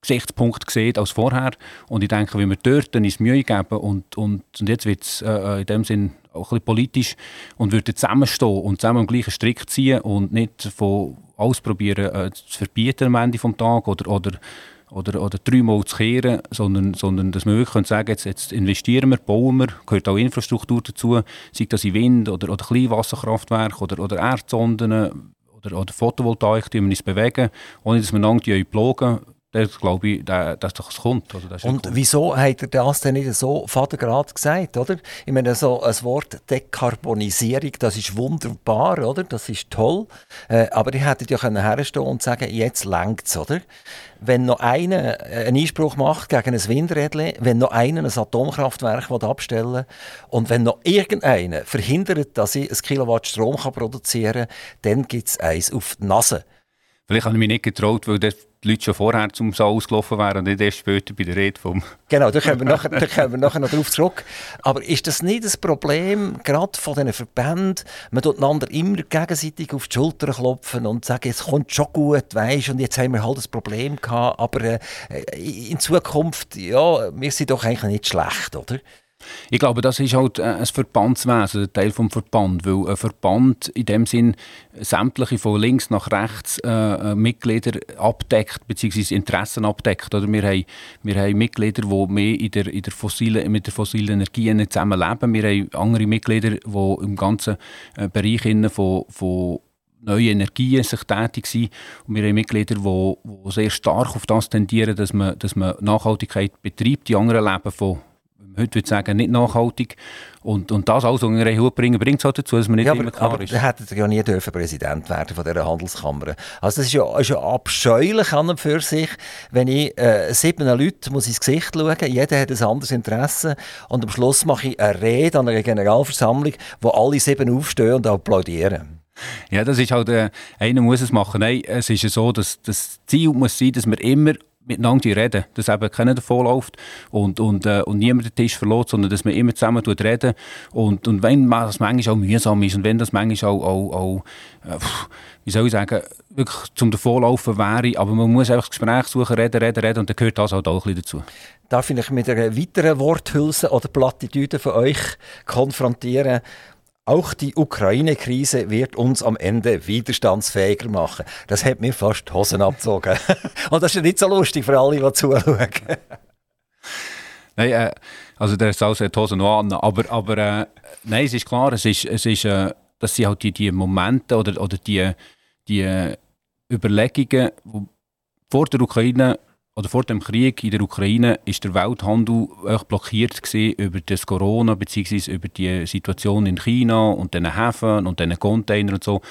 Gesichtspunkt sieht als vorher. Und ich denke, wenn wir dort dann ins Mühe geben und, und, und jetzt wird es äh, in dem Sinn auch ein politisch und würden zusammenstehen und zusammen am gleichen Strick ziehen und nicht von alles probieren äh, zu verbieten am Ende des Tages oder, oder, oder, oder dreimal zu kehren, sondern, sondern dass wir wirklich sagen jetzt, jetzt investieren wir, bauen wir, gehört auch Infrastruktur dazu, sei das in Wind- oder, oder Kleinwasserkraftwerke oder, oder Erdsonden oder, oder Photovoltaik, die wir bewegen, ohne dass wir lange das glaube ich, dass das kommt. Also das und wieso hat er das denn nicht so vatergrad gesagt, oder? Ich meine, so ein Wort Dekarbonisierung, das ist wunderbar, oder? Das ist toll. Äh, aber ich hätte ja herstehen und sagen, jetzt längt's, oder? Wenn noch einer äh, einen Einspruch macht gegen ein Windrädchen, wenn noch einer ein Atomkraftwerk abstellen will und wenn noch irgendeiner verhindert, dass ich ein Kilowatt Strom produzieren kann, dann gibt es eins auf die Nase. Vielleicht habe ich mich nicht getraut, weil das die Leute schon vorher zum Saal ausgelaufen wären und nicht erst später bei der Rede vom... Genau, da kommen wir nachher, da kommen wir nachher noch darauf zurück. Aber ist das nicht das Problem, gerade von diesen Verbänden, man tut einander immer gegenseitig auf die Schulter klopfen und sagen, es kommt schon gut, weißt und jetzt haben wir halt das Problem gehabt, aber äh, in Zukunft, ja, wir sind doch eigentlich nicht schlecht, oder? Ich glaube, das ist halt äh, ein Verbandswesen, ein Teil des Verband, weil ein Verband in dem Sinn sämtliche von links nach rechts äh, äh Mitglieder abdeckt, beziehungsweise Interessen abdeckt. Oder wir, haben, wir haben Mitglieder, die mehr in der, in der fossilen, mit der fossilen Energie zusammenleben. Wir haben andere Mitglieder, die im ganzen äh, Bereich von, von neue Energien sich tätig sind. Und wir haben Mitglieder, die, die sehr stark auf das tendieren, dass man, dass man Nachhaltigkeit betreibt. Die anderen leben von heute würde ich sagen, nicht nachhaltig. Und, und das alles unter einen Hut bringen, bringt es halt dazu, dass man nicht ja, immer klar aber ist. Aber hätte ja nie dürfen Präsident werden von dieser Handelskammer. Also das ist ja, ist ja abscheulich an und für sich, wenn ich äh, sieben Leute muss ins Gesicht schauen, jeder hat ein anderes Interesse und am Schluss mache ich eine Rede an einer Generalversammlung, wo alle sieben aufstehen und applaudieren. Ja, das ist halt, äh, einer muss es machen. Nein, es ist ja so, dass das Ziel muss sein, dass wir immer miteinander reden, dass eben keiner davonläuft und, und, äh, und niemand den Tisch verlässt, sondern dass man immer zusammen reden und, und wenn das manchmal auch mühsam ist und wenn das manchmal auch, auch, auch äh, wie soll ich sagen, wirklich zum Davonlaufen wäre, aber man muss einfach das Gespräch suchen, reden, reden, reden und dann gehört das halt auch ein bisschen dazu. Darf ich mit einer weiteren Worthülse oder Plattitüde von euch konfrontieren? Auch die Ukraine-Krise wird uns am Ende widerstandsfähiger machen. Das hat mir fast die Hosen abgezogen. Und das ist ja nicht so lustig für alle, die zuschauen. nein, äh, also der Saus hat die Hosen noch an. Aber, aber äh, nein, es ist klar, es ist, es ist, äh, das sind halt die, die Momente oder, oder die, die Überlegungen, die vor der Ukraine oder vor dem Krieg in der Ukraine ist der Welthandel blockiert über das Corona bzw. über die Situation in China und den Häfen und den Containern und so.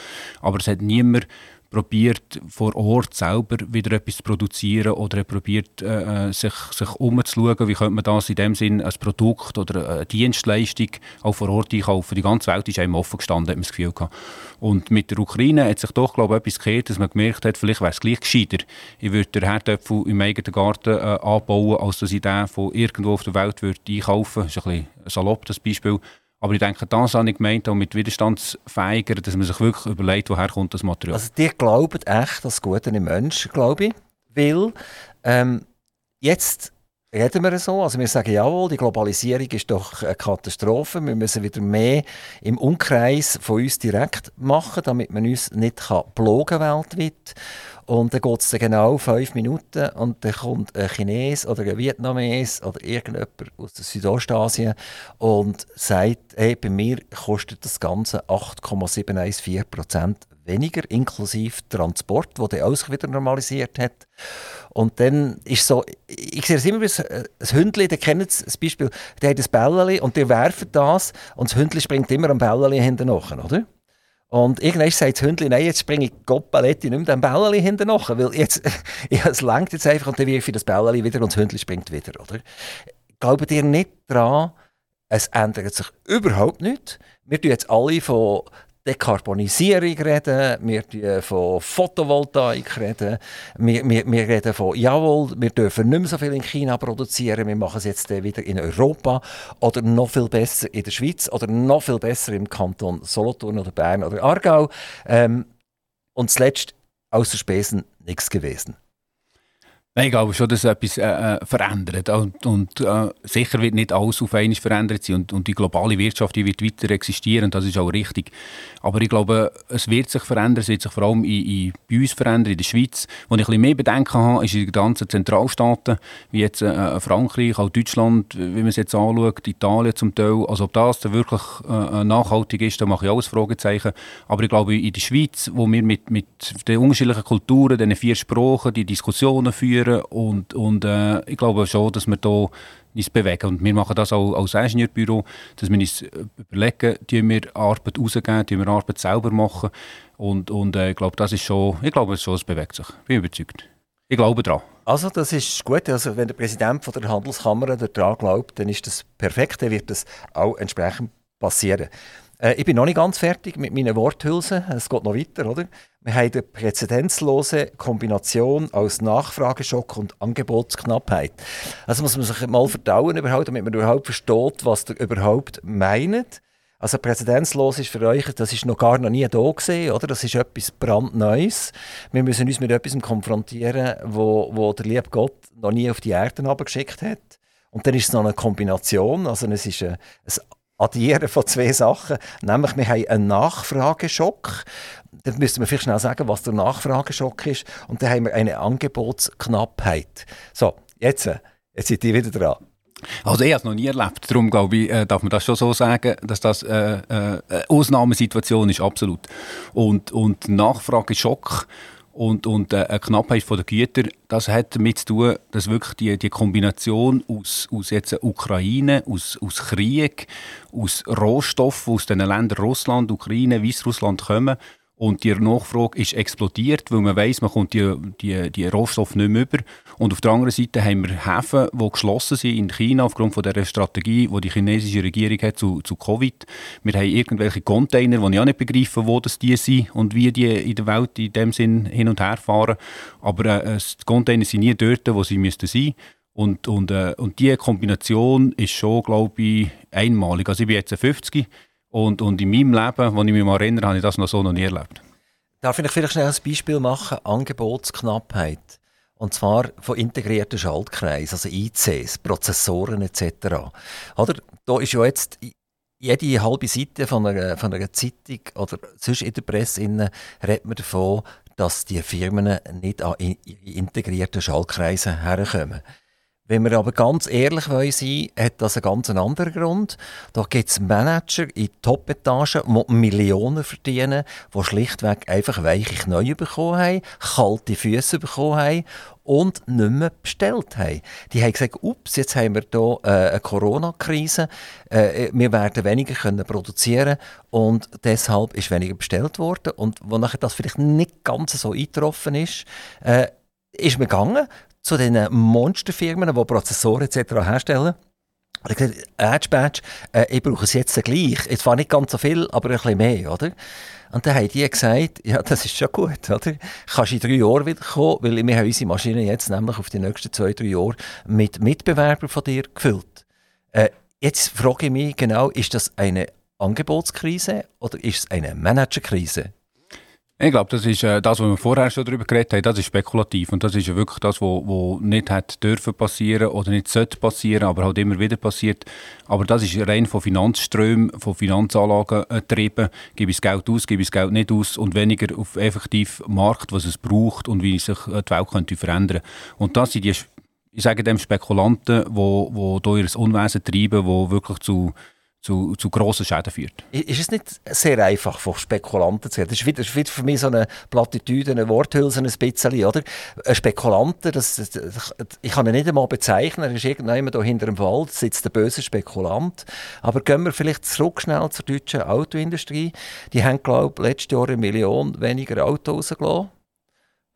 Aber es hat niemand probiert vor Ort selber wieder etwas zu produzieren oder probiert äh, äh, sich, sich umzuschauen, wie könnte man das in dem Sinn als Produkt oder eine Dienstleistung auch vor Ort einkaufen. Die ganze Welt ist einem offen gestanden, hat man das Gefühl gehabt. Und mit der Ukraine hat sich doch, glaube ich, etwas gekehrt, dass man gemerkt hat, vielleicht wäre es gleich gescheiter. Ich würde den Herdöpfel im eigenen Garten äh, anbauen, als dass ich den von irgendwo auf der Welt würde einkaufen würde. Das ist ein bisschen salopp, das Beispiel. Aber ich denke, das habe ich gemeint, auch mit Widerstandsfähiger, dass man sich wirklich überlegt, woher kommt das Material. Also die glauben echt das Gute im Menschen, glaube ich. Weil ähm, jetzt reden wir so, also wir sagen, jawohl, die Globalisierung ist doch eine Katastrophe, wir müssen wieder mehr im Umkreis von uns direkt machen, damit man uns nicht kann blogen weltweit. Und dann geht es genau fünf Minuten und dann kommt ein Chines oder ein Vietnames oder irgendjemand aus Südostasien und sagt, hey, bei mir kostet das Ganze 8,714 Prozent weniger, inklusive Transport, wo der auch wieder normalisiert hat. Und dann ist so, ich sehe es immer ein Hündchen, der kennt das Beispiel, der hat ein Bällchen und der werfen das und das Hündchen springt immer am Bällchen hinten nach, oder? Und irgendwann sagt das Hündchen, nein, jetzt springe ich Goppaletti nicht mehr dem Bällchen hinten nach, weil jetzt, es lenkt jetzt einfach und dann wirf ich das Bällchen wieder und das Hündchen springt wieder, oder? Glaubt ihr nicht daran, es ändert sich überhaupt nichts. Wir tun jetzt alle von Dekarbonisierung reden, wir reden von Photovoltaik reden, wir, wir, wir reden von, jawohl, wir dürfen nicht mehr so viel in China produzieren, wir machen es jetzt wieder in Europa oder noch viel besser in der Schweiz oder noch viel besser im Kanton Solothurn oder Bern oder Aargau. Ähm, und zuletzt, außer Spesen, nichts gewesen. Nein, ich glaube schon, dass etwas äh, äh, verändert. Und, und äh, sicher wird nicht alles auf einmal verändert sein. Und, und die globale Wirtschaft die wird weiter existieren. Das ist auch richtig. Aber ich glaube, es wird sich verändern. Es wird sich vor allem in, in, bei uns verändern, in der Schweiz. Wo ich ein bisschen mehr Bedenken habe, ist in den ganzen Zentralstaaten, wie jetzt äh, Frankreich, auch Deutschland, wie man es jetzt anschaut, Italien zum Teil. Also ob das dann wirklich äh, äh nachhaltig ist, da mache ich auch ein Fragezeichen. Aber ich glaube, in der Schweiz, wo wir mit, mit den unterschiedlichen Kulturen, den vier Sprachen, die Diskussionen führen, führen und, und äh, ich glaube schon, dass wir da uns bewegen. Und wir machen das auch als Ingenieurbüro, dass wir uns überlegen, die wir Arbeit rausgeben, die wir Arbeit selber machen. Und, und äh, ich glaube, das ist schon, ich glaube schon, es bewegt sich. Ich bin überzeugt. Ich glaube daran. Also das ist gut. Also wenn der Präsident von der Handelskammer daran glaubt, dann ist das perfekt. Dann wird das auch entsprechend passieren. Äh, ich bin noch nicht ganz fertig mit meinen Worthülsen. Es geht noch weiter, oder? Wir haben eine präzedenzlose Kombination aus Nachfrageschock und Angebotsknappheit. Also muss man sich mal verdauen, überhaupt, damit man überhaupt versteht, was ihr überhaupt meint. Also präzedenzlos ist für euch, das ist noch gar noch nie da gesehen, oder? Das ist etwas brandneues. Wir müssen uns mit etwas konfrontieren, wo, wo der liebe Gott noch nie auf die Erde geschickt hat Und dann ist es noch eine Kombination, also es ist ein, ein Addieren von zwei Sachen, nämlich wir haben einen Nachfrageschock. Dann müsste man vielleicht schnell sagen, was der Nachfrageschock ist. Und dann haben wir eine Angebotsknappheit. So, jetzt, jetzt seid ihr wieder dran. Also ich habe es noch nie erlebt, darum glaube ich, äh, darf man das schon so sagen, dass das äh, äh, eine Ausnahmesituation ist, absolut. Und, und Nachfrageschock und, und äh, eine Knappheit von der Güter, das hat damit zu tun, dass wirklich die, die Kombination aus, aus jetzt Ukraine, aus, aus Krieg, aus Rohstoffen aus den Ländern Russland, Ukraine, Weißrussland kommen und die Nachfrage ist explodiert, weil man weiß, man kommt die, die, die Rohstoffe nicht mehr über. Und auf der anderen Seite haben wir Häfen, die geschlossen sind in China aufgrund von der Strategie, die die chinesische Regierung hat zu, zu Covid. Wir haben irgendwelche Container, die ich auch nicht begreife, wo das die sind und wie die in der Welt in dem Sinn hin und her fahren. Aber äh, die Container sind nie dort, wo sie müssten sein und, und, äh, und diese Kombination ist schon, glaube ich, einmalig. Also ich bin jetzt 50 und, und in meinem Leben, wo ich mich mal erinnere, habe ich das noch so noch nie erlebt. Darf ich vielleicht schnell ein Beispiel machen? Angebotsknappheit. Und zwar von integrierten Schaltkreisen, also ICs, Prozessoren etc. Oder? Da ist ja jetzt jede halbe Seite von einer, von einer Zeitung oder sonst in der Presse innen, redet man davon, dass die Firmen nicht an integrierten Schaltkreisen herkommen. Wenn wir aber ganz ehrlich wollen, hat das einen ganz anderen Grund. Da gibt es Manager in Top-Etagen, die Millionen verdienen, die schlichtweg einfach weiche Knie bekommen haben, kalte Füße bekommen haben und nicht mehr bestellt haben. Die haben gesagt, ups, jetzt haben wir hier äh, eine Corona-Krise, äh, wir werden weniger können produzieren und deshalb ist weniger bestellt worden. Und wo nachher das vielleicht nicht ganz so eingetroffen ist, äh, ist man gegangen, zu den Monsterfirmen, die Prozessoren etc. herstellen. Ich habe Edge Badge, äh, ich brauche es jetzt gleich. Es war nicht ganz so viel, aber ein bisschen mehr, oder? Und dann haben die gesagt, ja, das ist schon gut, oder? Kannst in drei Jahren wieder kommen, weil wir haben unsere Maschine jetzt nämlich auf die nächsten zwei, drei Jahre mit Mitbewerbern von dir gefüllt. Äh, jetzt frage ich mich genau, ist das eine Angebotskrise oder ist es eine Managerkrise? Ich glaube, das ist äh, das, was wir vorher schon darüber geredet haben, das ist spekulativ und das ist ja wirklich das, was nicht hätte dürfen passieren oder nicht sollte passieren, aber halt immer wieder passiert. Aber das ist rein von Finanzströmen, von Finanzanlagen äh, getrieben. Gebe ich das Geld aus, gebe ich das Geld nicht aus und weniger auf effektiv Markt, was es braucht und wie sich äh, die Welt könnte verändern. Und das sind die, ich sage dem Spekulanten, die, die hier ihr Unwesen treiben, die wirklich zu zu, zu grossen Schäden führt. Ist es nicht sehr einfach, von Spekulanten zu reden? Das ist wieder, wieder für mich so eine Plattitüde, eine Worthülse ein bisschen, oder? Ein Spekulanten, das, das, ich kann ihn nicht einmal bezeichnen, er ist irgendjemand da hinter dem Wald, sitzt der böse Spekulant. Aber gehen wir vielleicht zurück schnell zur deutschen Autoindustrie. Die haben, glaube ich, letztes Jahr eine Million weniger Autos rausgelassen,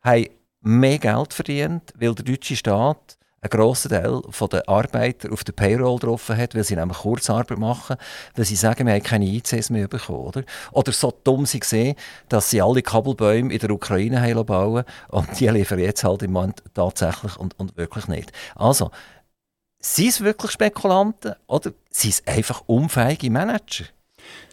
haben mehr Geld verdient, weil der deutsche Staat einen grossen Teil der Arbeiter auf der Payroll getroffen hat, weil sie nämlich Kurzarbeit machen, weil sie sagen, wir haben keine ICs mehr bekommen. Oder, oder so dumm sie sehen, dass sie alle Kabelbäume in der Ukraine haben bauen und die liefern jetzt halt im Moment tatsächlich und, und wirklich nicht. Also, sind es wirklich Spekulanten oder sind es einfach unfähige Manager?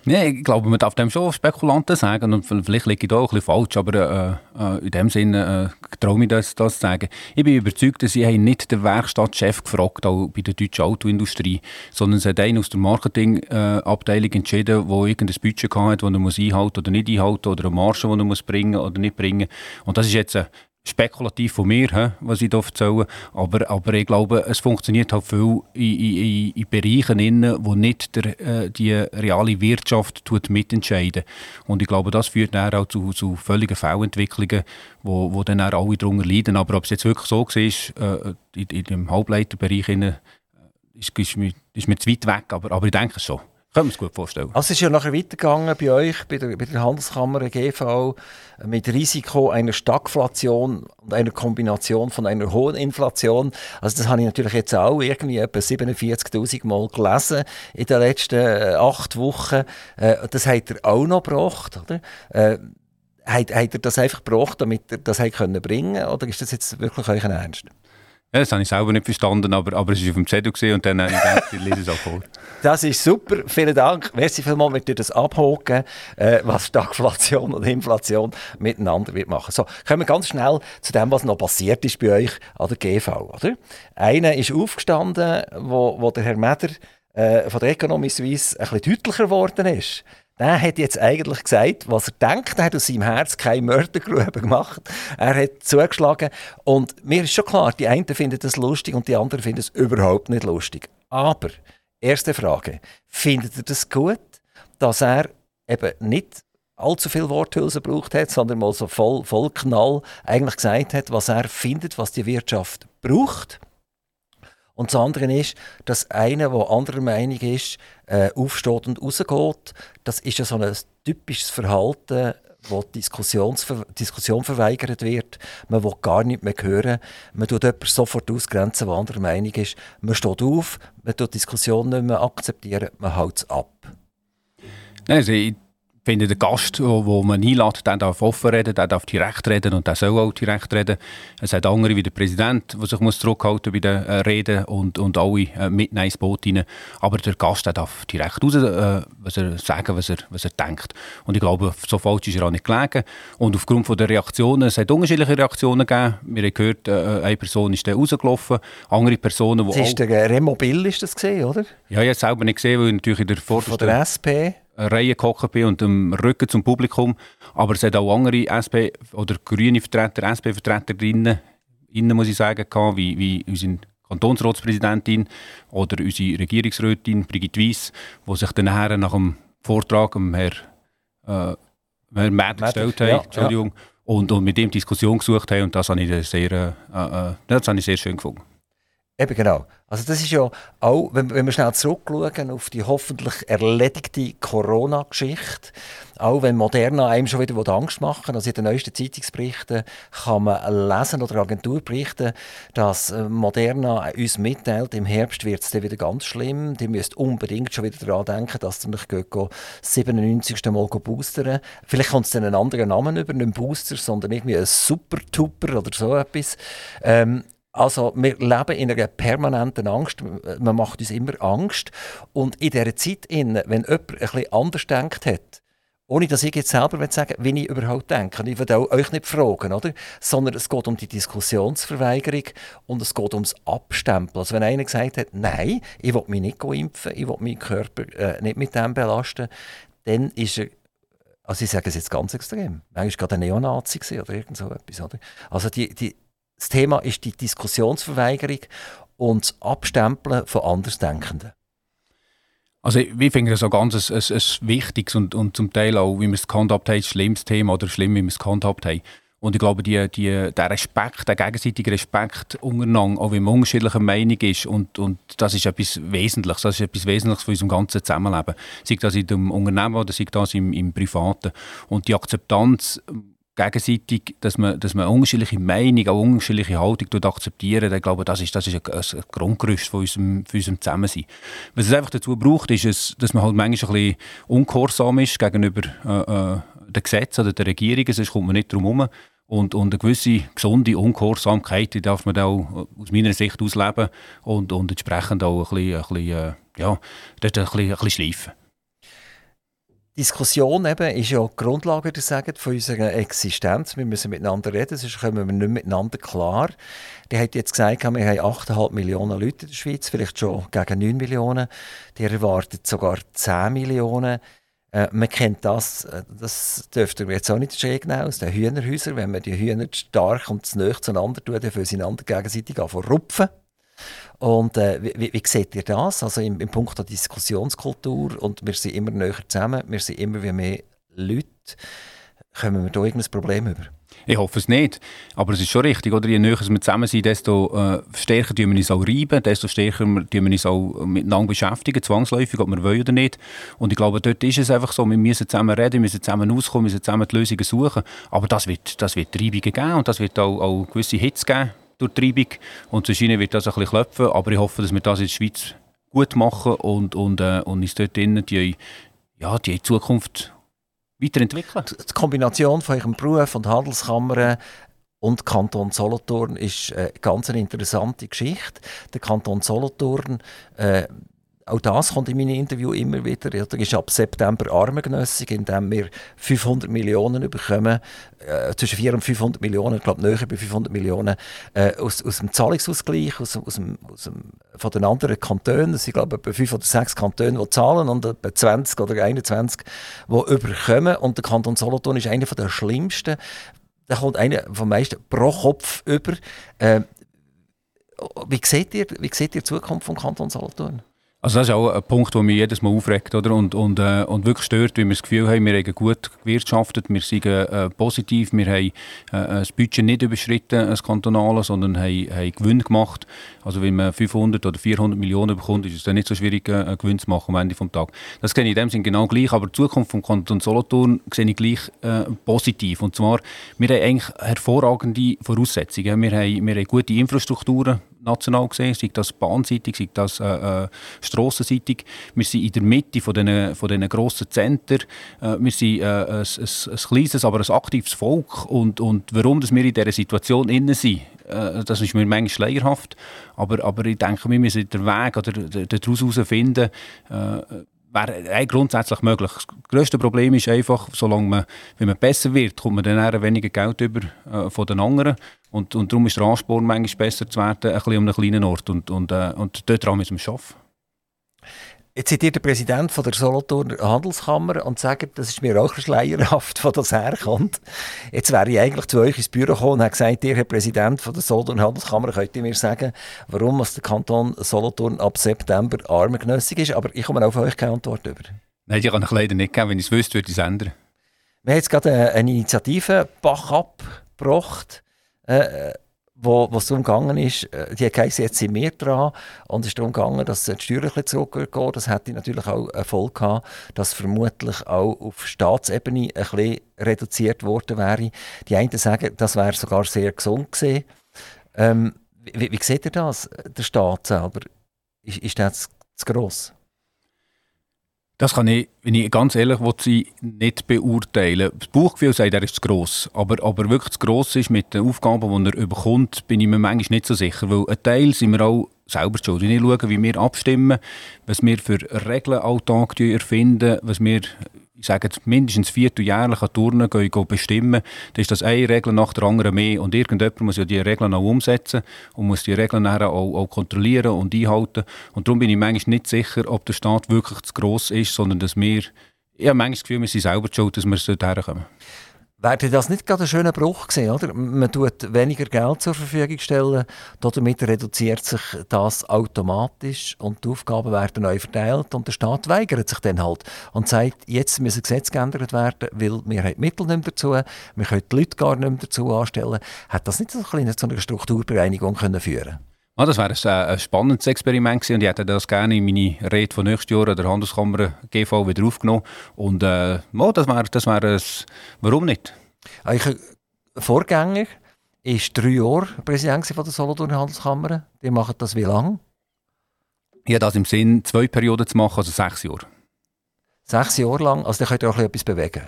Nee, ich glaube, man darf dem schon Spekulanten sagen und vielleicht liege ich da auch ein falsch, aber in dem Sinne äh, traue ich das, das zu sagen. Ich bin überzeugt, dass sie nicht den Werkstattchef gefragt auch bei der deutschen Autoindustrie, sondern es hat einen aus der Marketingabteilung äh, entschieden, der irgendein Budget hatte, das er muss einhalten oder nicht einhalten oder eine Marge, die er muss bringen oder nicht bringen. Und das ist jetzt spekulativ von mir, he, was ich hier erzähle. Aber, aber ich glaube, es funktioniert halt viel in, in, in Bereichen, innen, wo nicht der, äh, die reale Wirtschaft tut mitentscheiden. Und ich glaube, das führt dann auch zu, zu völligen Fehlentwicklungen, wo, wo dann auch alle darunter leiden. Aber ob es jetzt wirklich so war, äh, in, in dem Halbleiterbereich, innen, äh, ist, ist, mir, ist mir zu weit weg, aber, aber ich denke schon. Können wir uns gut vorstellen. Also es ist ja nachher weitergegangen bei euch, bei der, bei der Handelskammer GV, mit Risiko einer Stagflation und einer Kombination von einer hohen Inflation. Also das habe ich natürlich jetzt auch irgendwie etwa 47'000 Mal gelesen in den letzten äh, acht Wochen. Äh, das hat er auch noch gebracht, oder? Äh, hat, hat er das einfach gebracht, damit er das bringen konnte? Oder ist das jetzt wirklich euch ein Ernst? Ja, das habe ich selber nicht verstanden, aber, aber es war auf dem Zettel gesehen und dann habe ich gedacht, ich lese es auch vor. Das ist super, vielen Dank. Merci vielmals, wenn ihr das abhaken, äh, was Stagflation und Inflation miteinander wird machen. So, kommen wir ganz schnell zu dem, was noch passiert ist bei euch an der GV, oder? Einer ist aufgestanden, wo, wo der Herr Meder äh, von der Economy Suisse ein bisschen deutlicher geworden ist der hat jetzt eigentlich gesagt, was er denkt. Er hat aus seinem Herz keine Mördergrube gemacht. Er hat zugeschlagen. Und mir ist schon klar, die einen finden das lustig und die anderen finden es überhaupt nicht lustig. Aber, erste Frage. Findet ihr das gut, dass er eben nicht allzu viel Worthülse gebraucht hat, sondern mal so voll, voll Knall eigentlich gesagt hat, was er findet, was die Wirtschaft braucht? Und das andere ist, dass einer, der anderer Meinung ist, äh, aufsteht und rausgeht. Das ist ja so ein typisches Verhalten, wo die Diskussion verweigert wird. Man will gar nicht mehr hören. Man tut jemanden sofort ausgrenzen, der anderer Meinung ist. Man steht auf, man tut Diskussion nicht mehr akzeptieren, man hält es ab. Nein, also ich finde, der Gast, den man einlädt, der darf offen reden, der darf direkt reden und der soll auch direkt reden. Es hat andere wie der Präsident, der sich muss zurückhalten bei den äh, Reden und, und alle äh, mitnehmen ins Boot rein. Aber der Gast der darf direkt raus, äh, was er sagen, was er, was er denkt. Und ich glaube, so falsch ist er auch nicht gelegen. Und aufgrund von der Reaktionen, es hat unterschiedliche Reaktionen gegeben. Wir haben gehört, äh, eine Person ist dann rausgelaufen, andere Personen, die Das ist der Remo Bill, ist das gesehen, oder? Ja, ich habe es selber nicht gesehen, weil ich natürlich in der Vorderste... Von der SP? Reihe gehockt bin und im Rücken zum Publikum. Aber es hat auch andere SP- oder grüne Vertreter, SP-Vertreter drinnen, innen muss ich sagen, gehabt, wie, wie unsere Kantonsratspräsidentin oder unsere Regierungsrätin Brigitte Weiss, die sich dann nachher nach dem Vortrag dem Herr, äh, Herrn Mädler gestellt haben, ja, Entschuldigung, ja. Und, und mit ihm Diskussion gesucht haben und das habe ich sehr, äh, äh, das habe ich sehr schön gefunden. Eben genau. Also das ist ja auch, wenn, wenn wir schnell zurückschauen auf die hoffentlich erledigte Corona-Geschichte, auch wenn Moderna einem schon wieder Angst machen also in den neuesten Zeitungsberichten kann man lesen oder Agenturberichten, dass äh, Moderna uns mitteilt, im Herbst wird es dann wieder ganz schlimm, die müsst unbedingt schon wieder daran denken, dass ihr mich 97. Mal boostern Vielleicht kommt es dann einen anderen Namen über, nicht Booster, sondern irgendwie ein Super-Tupper oder so etwas. Ähm, also wir leben in einer permanenten Angst. Man macht uns immer Angst. Und in dieser Zeit, wenn jemand bisschen anders denkt hat, ohne dass ich jetzt selber sagen will, wie ich überhaupt denke. Ich will euch nicht fragen, oder? sondern es geht um die Diskussionsverweigerung und es geht ums Abstempeln. Also wenn einer gesagt hat, nein, ich will mich nicht impfen, ich will meinen Körper äh, nicht mit dem belasten, dann ist er also ich sage es jetzt ganz extrem. Manchmal gerade ein Neonazi oder irgend so etwas. Oder? Also die, die, das Thema ist die Diskussionsverweigerung und das Abstempeln von Andersdenkenden. Also ich finde das auch ganz ein, ein, ein wichtiges und, und zum Teil auch, wie wir es gehandhabt haben, ein schlimmes Thema oder schlimm, wie wir es gehandhabt haben. Und ich glaube, die, die, der Respekt, der gegenseitige Respekt untereinander, auch wenn man unterschiedlicher Meinung ist, und, und das ist etwas Wesentliches, das ist etwas Wesentliches für unserem ganzen Zusammenleben. Sei das in dem Unternehmen oder sei das im, im Privaten. Und die Akzeptanz gegenseitig, dass man, dass man unterschiedliche Meinungen, auch unterschiedliche Haltung akzeptieren, ich glaube, das ist, das ist ein, ein Grundgerüst von unserem, von unserem Zusammensein. Was es einfach dazu braucht, ist, es, dass man halt manchmal ein bisschen ungehorsam ist gegenüber äh, äh, den Gesetzen oder der Regierung, sonst kommt man nicht drum herum. Und, und eine gewisse gesunde Ungehorsamkeit die darf man auch aus meiner Sicht ausleben und, und entsprechend auch ein bisschen, ein bisschen, äh, ja, ein bisschen, ein bisschen schleifen. Diskussion eben ist ja die Grundlage, wie sagen, von unserer Existenz. Wir müssen miteinander reden, sonst kommen wir nicht miteinander klar. Die hat jetzt gesagt, wir haben 8,5 Millionen Leute in der Schweiz, vielleicht schon gegen 9 Millionen. Die erwartet sogar 10 Millionen. Äh, man kennt das, äh, das dürfte jetzt auch nicht schräg aus den Hühnerhäusern. Wenn man die Hühner stark und zu nahe zueinander tut, dann sie einander gegenseitig rupfen. Und äh, wie, wie seht ihr das? Also im, im Punkt der Diskussionskultur und wir sind immer näher zusammen, wir sind immer wie mehr Leute. Kommen wir da irgendein Problem über? Ich hoffe es nicht. Aber es ist schon richtig, oder? Je näher wir zusammen sind, desto äh, stärker tun wir uns auch reiben, desto stärker tun wir uns auch miteinander beschäftigen, zwangsläufig, ob wir wollen oder nicht. Und ich glaube, dort ist es einfach so, wir müssen zusammen reden, wir müssen zusammen auskommen, wir müssen zusammen die Lösungen suchen. Aber das wird, das wird Reibungen geben und das wird auch, auch gewisse Hits geben durch die Treibung. Und China wird das ein bisschen klopfen, aber ich hoffe, dass wir das in der Schweiz gut machen und, und, äh, und uns dort drinnen die, ja, die Zukunft weiterentwickeln. Die Kombination von eurem Beruf und Handelskammern und Kanton Solothurn ist eine ganz interessante Geschichte. Der Kanton Solothurn äh, auch das kommt in meinen Interview immer wieder. Er ist ab September armengenössig, indem wir 500 Millionen bekommen, äh, zwischen 400 und 500 Millionen, ich glaube näher bei 500 Millionen, äh, aus, aus dem Zahlungsausgleich aus, aus, dem, aus dem, von den anderen Kantonen. Es sind, glaube ich, etwa 5 oder 6 Kantone, die zahlen und etwa 20 oder 21, die überkommen. Und der Kanton Solothurn ist einer der schlimmsten. Da kommt einer von meisten pro Kopf über. Äh, wie seht ihr, wie seht ihr die Zukunft vom Kanton Solothurn? Also das ist auch ein Punkt, der mich jedes Mal aufregt oder? Und, und, äh, und wirklich stört, weil wir das Gefühl haben, wir haben gut gewirtschaftet, wir sind äh, positiv, wir haben äh, das Budget nicht überschritten, das kantonale, sondern haben, haben Gewinn gemacht. Also wenn man 500 oder 400 Millionen bekommt, ist es dann nicht so schwierig, äh, einen Gewinn zu machen am Ende des Tages. Das sehe ich in dem Sinne genau gleich, aber die Zukunft vom Kanton Solothurn sehe ich gleich äh, positiv. Und zwar, wir haben eigentlich hervorragende Voraussetzungen. Wir haben, wir haben gute Infrastrukturen, national gesehen, sei das bahnseitig, sei das äh, äh, strassenseitig. Wir sind in der Mitte von diesen, von diesen grossen Zentren. Äh, wir sind äh, ein, ein, ein, kleines, aber ein aktives Volk. Und, und warum dass wir in dieser Situation innen sind, äh, das ist mir manchmal schleierhaft. Aber, aber ich denke, wir müssen den Weg oder daraus herausfinden, äh, wäre grundsätzlich möglich. Das grösste Problem ist einfach, solange man, wenn man besser wird, kommt man dann weniger Geld über äh, von den anderen. Und, und darum ist der Ansporn manchmal besser zu werden, ein bisschen um einen kleinen Ort. Und, und, äh, und dort müssen wir arbeiten. Jetzt seid ihr der Präsident von der Solothurner Handelskammer und sagt, das ist mir auch schleierhaft, wo das herkommt. Jetzt wäre ich eigentlich zu euch ins Büro gekommen und habe gesagt, ihr Herr Präsident von der Solothurner Handelskammer, könnt ihr mir sagen, warum der Kanton Solothurn ab September armengenössig ist? Aber ich komme auf euch keine Antwort über. Nein, die kann ich leider nicht geben. Wenn ich es wüsste, würde ich es ändern. Wir haben jetzt gerade eine Initiative Bach abgebracht. Äh, wo, es darum gegangen ist, äh, die geheißen, jetzt sind wir dran und es ist darum gegangen, dass die Steuern zurückgehen. Das hätte natürlich auch Erfolg gehabt, dass vermutlich auch auf Staatsebene ein bisschen reduziert worden wäre. Die einen sagen, das wäre sogar sehr gesund gewesen. Ähm, wie, wie seht ihr das, der Staat selber? Ist, ist das zu gross? Das kann ich, wenn ich ganz ehrlich will, nicht beurteilen. Das Bauchgefühl sagt, er ist zu gross. Aber, aber wirklich zu gross ist mit den Aufgaben, die er überkommt, bin ich mir manchmal nicht so sicher. Weil ein Teil sind wir auch selber schuld. Wenn ich schaue, wie wir abstimmen, was wir für Regeln alltag erfinden, was wir sage jetzt, mindestens vierteljährlich an Turnen gehen, gehen bestimmen, dann ist das eine Regel nach der anderen mehr. Und irgendjemand muss ja diese Regeln auch umsetzen und muss die Regeln auch, auch kontrollieren und einhalten. Und darum bin ich manchmal nicht sicher, ob der Staat wirklich zu gross ist, sondern dass wir, ich habe manchmal das Gefühl, wir sind selber schuld, dass wir so herkommen. Wäre das nicht gerade ein schöner Bruch gewesen, oder? Man tut weniger Geld zur Verfügung stellen, damit reduziert sich das automatisch und die Aufgaben werden neu verteilt und der Staat weigert sich dann halt und sagt, jetzt müssen Gesetze geändert werden, weil wir haben die Mittel nicht mehr dazu, wir können die Leute gar nicht mehr dazu anstellen. Hat das nicht so eine, so eine Strukturbereinigung können führen Ah, das wäre ein, ein, spannendes Experiment gewesen und ich hätte das gerne in meine Rede von nächstes Jahr an der Handelskammer GV wieder aufgenommen. Und äh, oh, das wäre das wär ein, warum nicht? Euer Vorgänger war drei Jahre Präsident von der Solothurner Handelskammer. Die machen das wie lange? Ich habe das im Sinn, zwei Perioden zu machen, also sechs Jahre. Sechs Jahre lang? Also da könnt ihr auch etwas bewegen?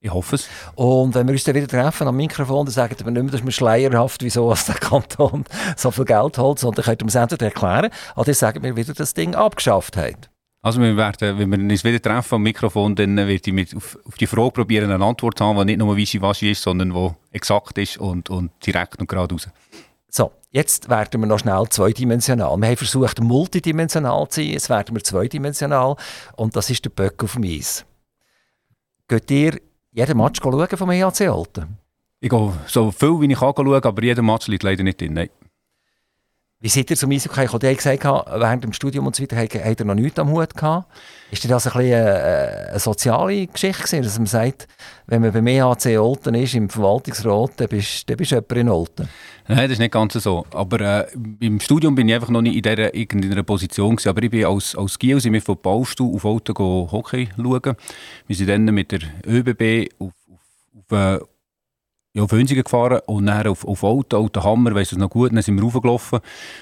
Ich hoffe es. Und wenn wir uns dann wieder treffen am Mikrofon, dann sagen wir nicht mehr, dass wir schleierhaft, wieso der Kanton so viel Geld holt, sondern könnt uns entweder erklären, oder dann sagen wir wieder, dass das Ding abgeschafft hat. Also wir werden, wenn wir uns wieder treffen am Mikrofon, dann werde ich mit auf, auf, die Frage probieren, eine Antwort zu haben, die nicht nur wischiwaschi ist, sondern die exakt ist und, und direkt und geradeaus. So, jetzt werden wir noch schnell zweidimensional. Wir haben versucht, multidimensional zu sein, jetzt werden wir zweidimensional und das ist der Böck auf dem Eis. Geht ihr jeden Match schauen vom EHC Alten? Ich gehe so viel, wie ich kann aber jeder Match liegt leider nicht drin. Nein. Wie seid ihr zum Eishockey gekommen? Die gesagt, während dem Studium und so weiter habt ihr noch nichts am Hut gehabt. Ist das ein bisschen eine, eine soziale Geschichte gewesen, dass man sagt, wenn man beim EHC Olten ist, im Verwaltungsrat, dann bist, dann bist du jemand in Olten? Nein, das ist nicht ganz so. Aber äh, im Studium bin ich einfach noch nicht in dieser irgendeiner Position gewesen. Aber ich bin als, als Giel sind wir von Baustuhl auf Olten Hockey schauen. Wir sind dann mit der ÖBB auf, auf, auf äh, ja, auf Hünsigen gefahren und dann auf, auf Auto, Auto Hammer, weiss es noch gut, dann sind wir raufgelaufen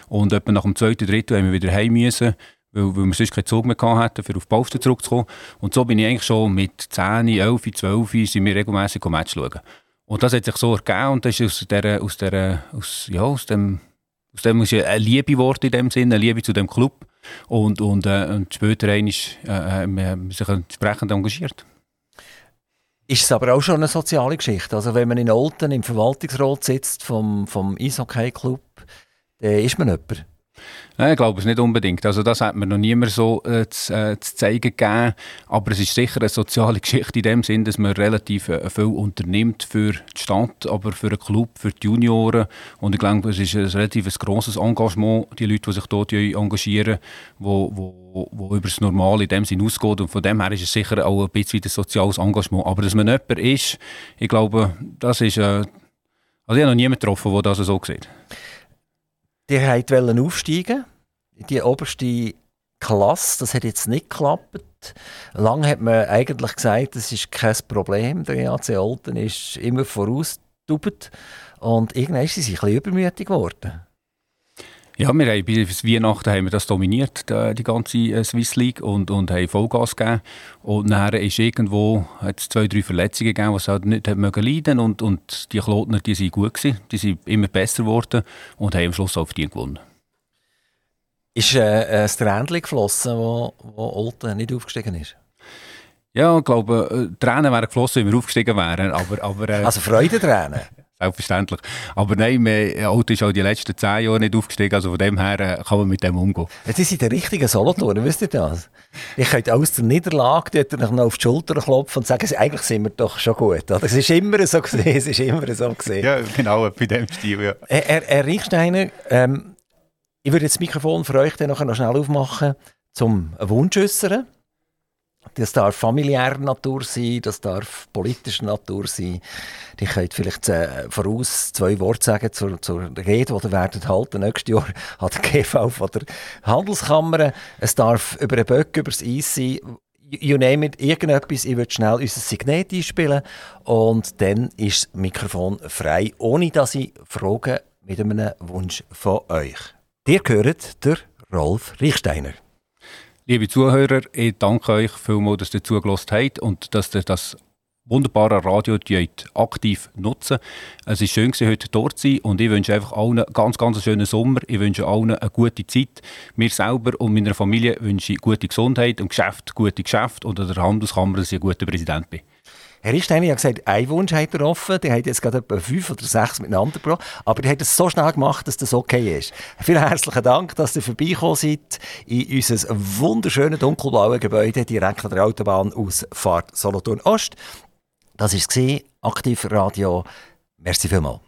und etwa nach dem zweiten, dritten haben wir wieder heim müssen, weil, weil wir sonst keinen Zug mehr hatten, um auf Baustelle zurückzukommen. Und so bin ich eigentlich schon mit 10, 11, 12 sind wir regelmässig Match schauen. Und das hat sich so ergeben und das ist aus, der, aus, der, aus, ja, aus dem aus dem ist eine Liebe geworden in dem Sinne, eine Liebe zu dem Club. Und, und, äh, und später ist, äh, äh sich entsprechend engagiert. Ist es aber auch schon eine soziale Geschichte? Also wenn man in Olten im Verwaltungsrat sitzt vom, vom Eishockey-Club, dann ist man jemand. Nein, ich glaube es nicht unbedingt. Also das hat mir noch niemand so äh, zu, äh, zu, zeigen gegeben. Aber es ist sicher eine soziale Geschichte in dem Sinn, dass man relativ äh, viel unternimmt für die Stadt, aber für den Club, für die Junioren. Und ich glaube, es ist ein relativ grosses Engagement, die Leute, die sich dort engagieren, wo, wo, wo über das Normale in dem Sinn ausgeht. Und von dem her ist es sicher auch ein bisschen ein soziales Engagement. Aber dass man jemand ist, ich glaube, das ist... Äh, also ich habe noch niemanden getroffen, der das so sieht. Die wollten aufsteigen in die oberste Klasse. Das hat jetzt nicht geklappt. Lange hat man eigentlich gesagt, das ist kein Problem. Der EAC Olten ist immer vorausgetubt. Und irgendwann ist sie ein bisschen übermütig geworden. Ja, wir haben bis Weihnachten haben wir das dominiert, die, ganze äh, Swiss League, und, und haben Vollgas gegeben. Und dann ist irgendwo hat's zwei, drei Verletzungen gegeben, die es halt nicht hat mögen leiden und, und die Klotner, die sind gut gewesen, die sind immer besser geworden und haben am Schluss auch die gewonnen. Ist äh, ein Tränchen geflossen, wo, wo Olten nicht aufgestiegen ist? Ja, ich glaube, äh, Tränen wären geflossen, wenn wir aufgestiegen wären. Aber, aber, äh, also Freudentränen? Selbstverständlich. Aber nein, mein Auto ist auch die letzten zehn Jahre nicht aufgestiegen, also von dem her äh, kann man mit dem umgehen. Jetzt ist der richtige Solothurn, wisst ihr das? Ich könnte aus der Niederlage dort noch auf die Schulter klopfen und sagen, eigentlich sind wir doch schon gut. Oder? Es ist immer so gesehen, es ist immer so gesehen. Ja, genau, bei dem Stil, ja. Herr, Herr Riechsteiner, ähm, ich würde jetzt das Mikrofon für euch dann noch schnell aufmachen, zum Wunsch äußern. Das darf familiärer Natur sein, das darf politischer Natur sein. Ich könnte vielleicht äh, voraus zwei Worte sagen zur, Rede, die werdet halten nächstes Jahr an der GV von der Handelskammer. Es darf über den Böck, über das Eis sein. You name it, irgendetwas. Ich würde schnell unser Signet einspielen und dann ist das Mikrofon frei, ohne dass ich frage mit einem Wunsch von euch. Ihr gehört der Rolf Riechsteiner. Liebe Zuhörer, ich danke euch vielmals, dass ihr zugelassen habt und dass ihr das wunderbare Radio aktiv nutzen. Es ist schön, heute dort zu sein und ich wünsche einfach allen einen ganz, ganz schönen Sommer. Ich wünsche allen eine gute Zeit. Mir selber und meiner Familie wünsche ich gute Gesundheit und Geschäft, gute Geschäft und an der Handelskammer, dass ich ein guter Präsident bin. Herr Isteini hat gesagt, ein Wunsch hat er offen. Der hat jetzt gerade etwa fünf oder sechs miteinander gebracht. Aber der hat es so schnell gemacht, dass das okay ist. Vielen herzlichen Dank, dass ihr vorbeigekommen seid in unser wunderschönes dunkelblaues Gebäude direkt an der Autobahnausfahrt Solothurn Ost. Das war Aktiv Radio. Merci vielmals.